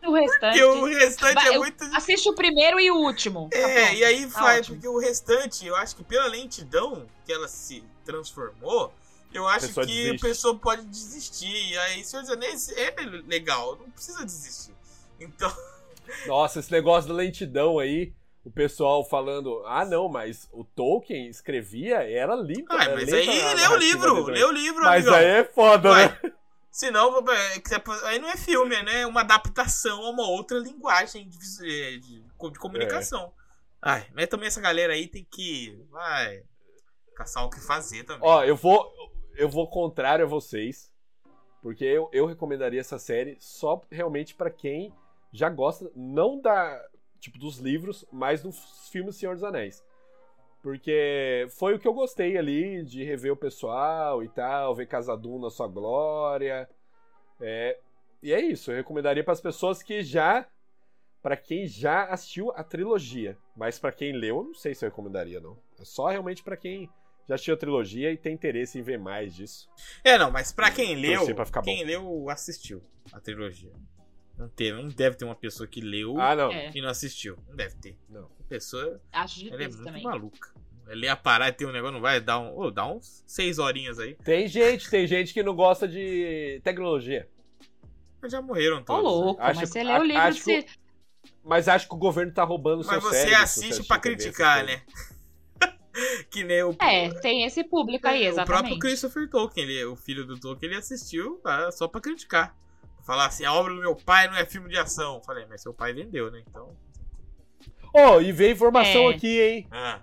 O restante. porque o restante é eu- muito. Assiste o primeiro e o último. Tá É, pronto. e aí Tá faz, ótimo. porque o restante, eu acho que pela lentidão que ela se transformou, eu acho pessoa que desiste. a pessoa pode desistir. E aí, Senhor dos Anéis é legal, não precisa desistir. Então. Nossa, esse negócio da lentidão aí, o pessoal falando, ah não, mas o Tolkien escrevia, era lindo. Ah, mas aí lê o livro, lê o livro, Mas amigão. aí é foda, Vai. né? Senão, é, aí não é filme, é né? uma adaptação a uma outra linguagem de, é, de co- de comunicação. Ai, mas também essa galera aí tem que. Vai. Caçar o que fazer também. Ó, eu vou, eu vou contrário a vocês, porque eu, eu recomendaria essa série só realmente pra quem já gosta, não da, tipo, dos livros, mas dos filmes Senhor dos Anéis. Porque foi o que eu gostei ali, de rever o pessoal e tal, ver Casadum na sua glória. É, e é isso, eu recomendaria para as pessoas que já. Pra quem já assistiu a trilogia. Mas pra quem leu, eu não sei se eu recomendaria, não. É só realmente pra quem já assistiu a trilogia e tem interesse em ver mais disso. É, não, mas pra quem leu, pra quem bom. leu assistiu a trilogia. Não, teve, não deve ter uma pessoa que leu Ah, não. É. e não assistiu. Não deve ter. Não. A pessoa Acho ela é muito também. maluca. Ela ia parar e ter um negócio, não vai dar um. Ô, dá uns seis horinhas aí. Tem gente, tem gente que não gosta de tecnologia. Mas já morreram Ô, todos. né? louco, Acho- mas você a- lê o livro acho que se... Mas acho que o governo tá roubando o seu Mas você cérebro, assiste TV, criticar, né? <laughs> que nem o. É, tem esse público aí, É, exatamente. O próprio Christopher Tolkien, ele, o filho do Tolkien, ele assistiu ah, só pra criticar. Falar assim, a obra do meu pai não é filme de ação. Falei, mas seu pai vendeu, né? Então. Oh, e veio informação É. aqui, hein? Ah,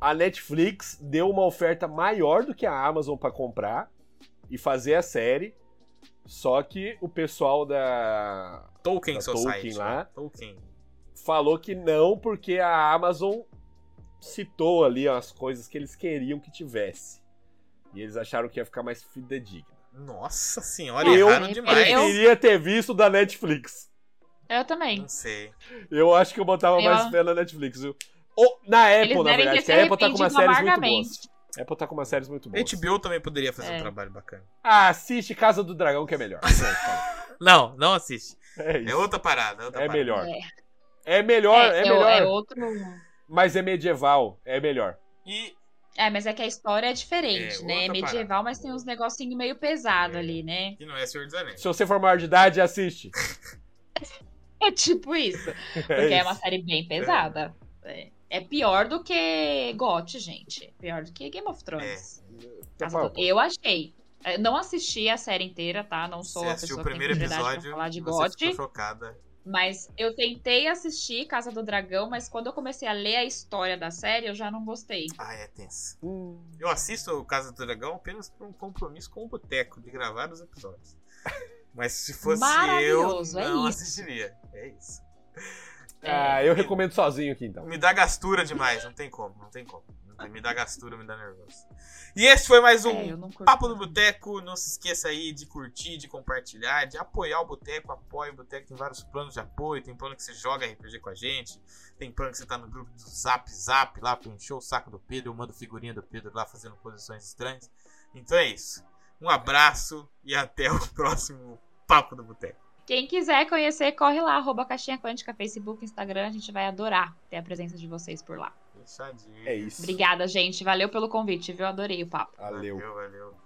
A Netflix deu uma oferta maior do que a Amazon pra comprar e fazer a série. Só que o pessoal da Tolkien Da Society. Tolkien lá. né? Tolkien. falou que não, porque a Amazon citou ali as coisas que eles queriam que tivesse. E eles acharam que ia ficar mais fidedigna. Nossa senhora, Eu- erraram demais. Eu queria ter visto da Netflix. Eu também. Não sei. Eu acho que eu botava Eu- mais fé na Netflix, viu? Ou na Apple, Eles na verdade, que se a Apple tá com umas arrependido séries muito amargamente. boas. A Apple tá com umas séries muito boas. HBO também poderia fazer um É. trabalho bacana. Ah, assiste Casa do Dragão, que é melhor. <laughs> Não, não assiste. É É outra parada. É, outra É parada. melhor. É, É melhor, é, é, melhor. é outro. Mas é medieval, é melhor. E É, mas é que a história é diferente, É, né? É medieval, parada. mas tem uns negocinhos meio pesado É. ali, né? que não é Senhor dos Anéis. Se você for maior de idade, assiste. <laughs> É tipo isso. <laughs> Porque é, uma série bem pesada. É. É pior do que GOT, gente. Pior do que Game of Thrones. Casa do- Eu achei. Eu não assisti a série inteira, tá? Não sou Você a assistiu pessoa o que tem primeiro propriedade pra episódio falar de você ficou GOT. chocada. Mas eu tentei assistir Casa do Dragão, mas quando eu comecei a ler a história da série, eu já não gostei. Ah, é tenso. Hum, Eu assisto Casa do Dragão apenas por um compromisso com o Boteco de gravar os episódios. <laughs> Mas se fosse eu, Maravilhoso, é não isso. assistiria. É isso. Ah, eu recomendo sozinho aqui então. Me dá gastura demais, não tem como, não tem como. Me dá gastura, me dá nervoso. E esse foi mais um É. Papo do Boteco. Não se esqueça aí de curtir, de compartilhar, de apoiar o Boteco. Apoie o Boteco. Tem vários planos de apoio. Tem plano que você joga RPG com a gente. Tem plano que você tá no grupo do Zap Zap lá pra encher o saco do Pedro. Eu mando figurinha do Pedro lá fazendo posições estranhas. Então é isso. Um abraço e até o próximo Papo do Boteco. Quem quiser conhecer, corre lá, arroba Caixinha Quântica, Facebook, Instagram. A gente vai adorar ter a presença de vocês por lá. Fechadinho. É isso. Obrigada, gente. Valeu pelo convite, viu? Adorei o papo. Valeu. Valeu, valeu.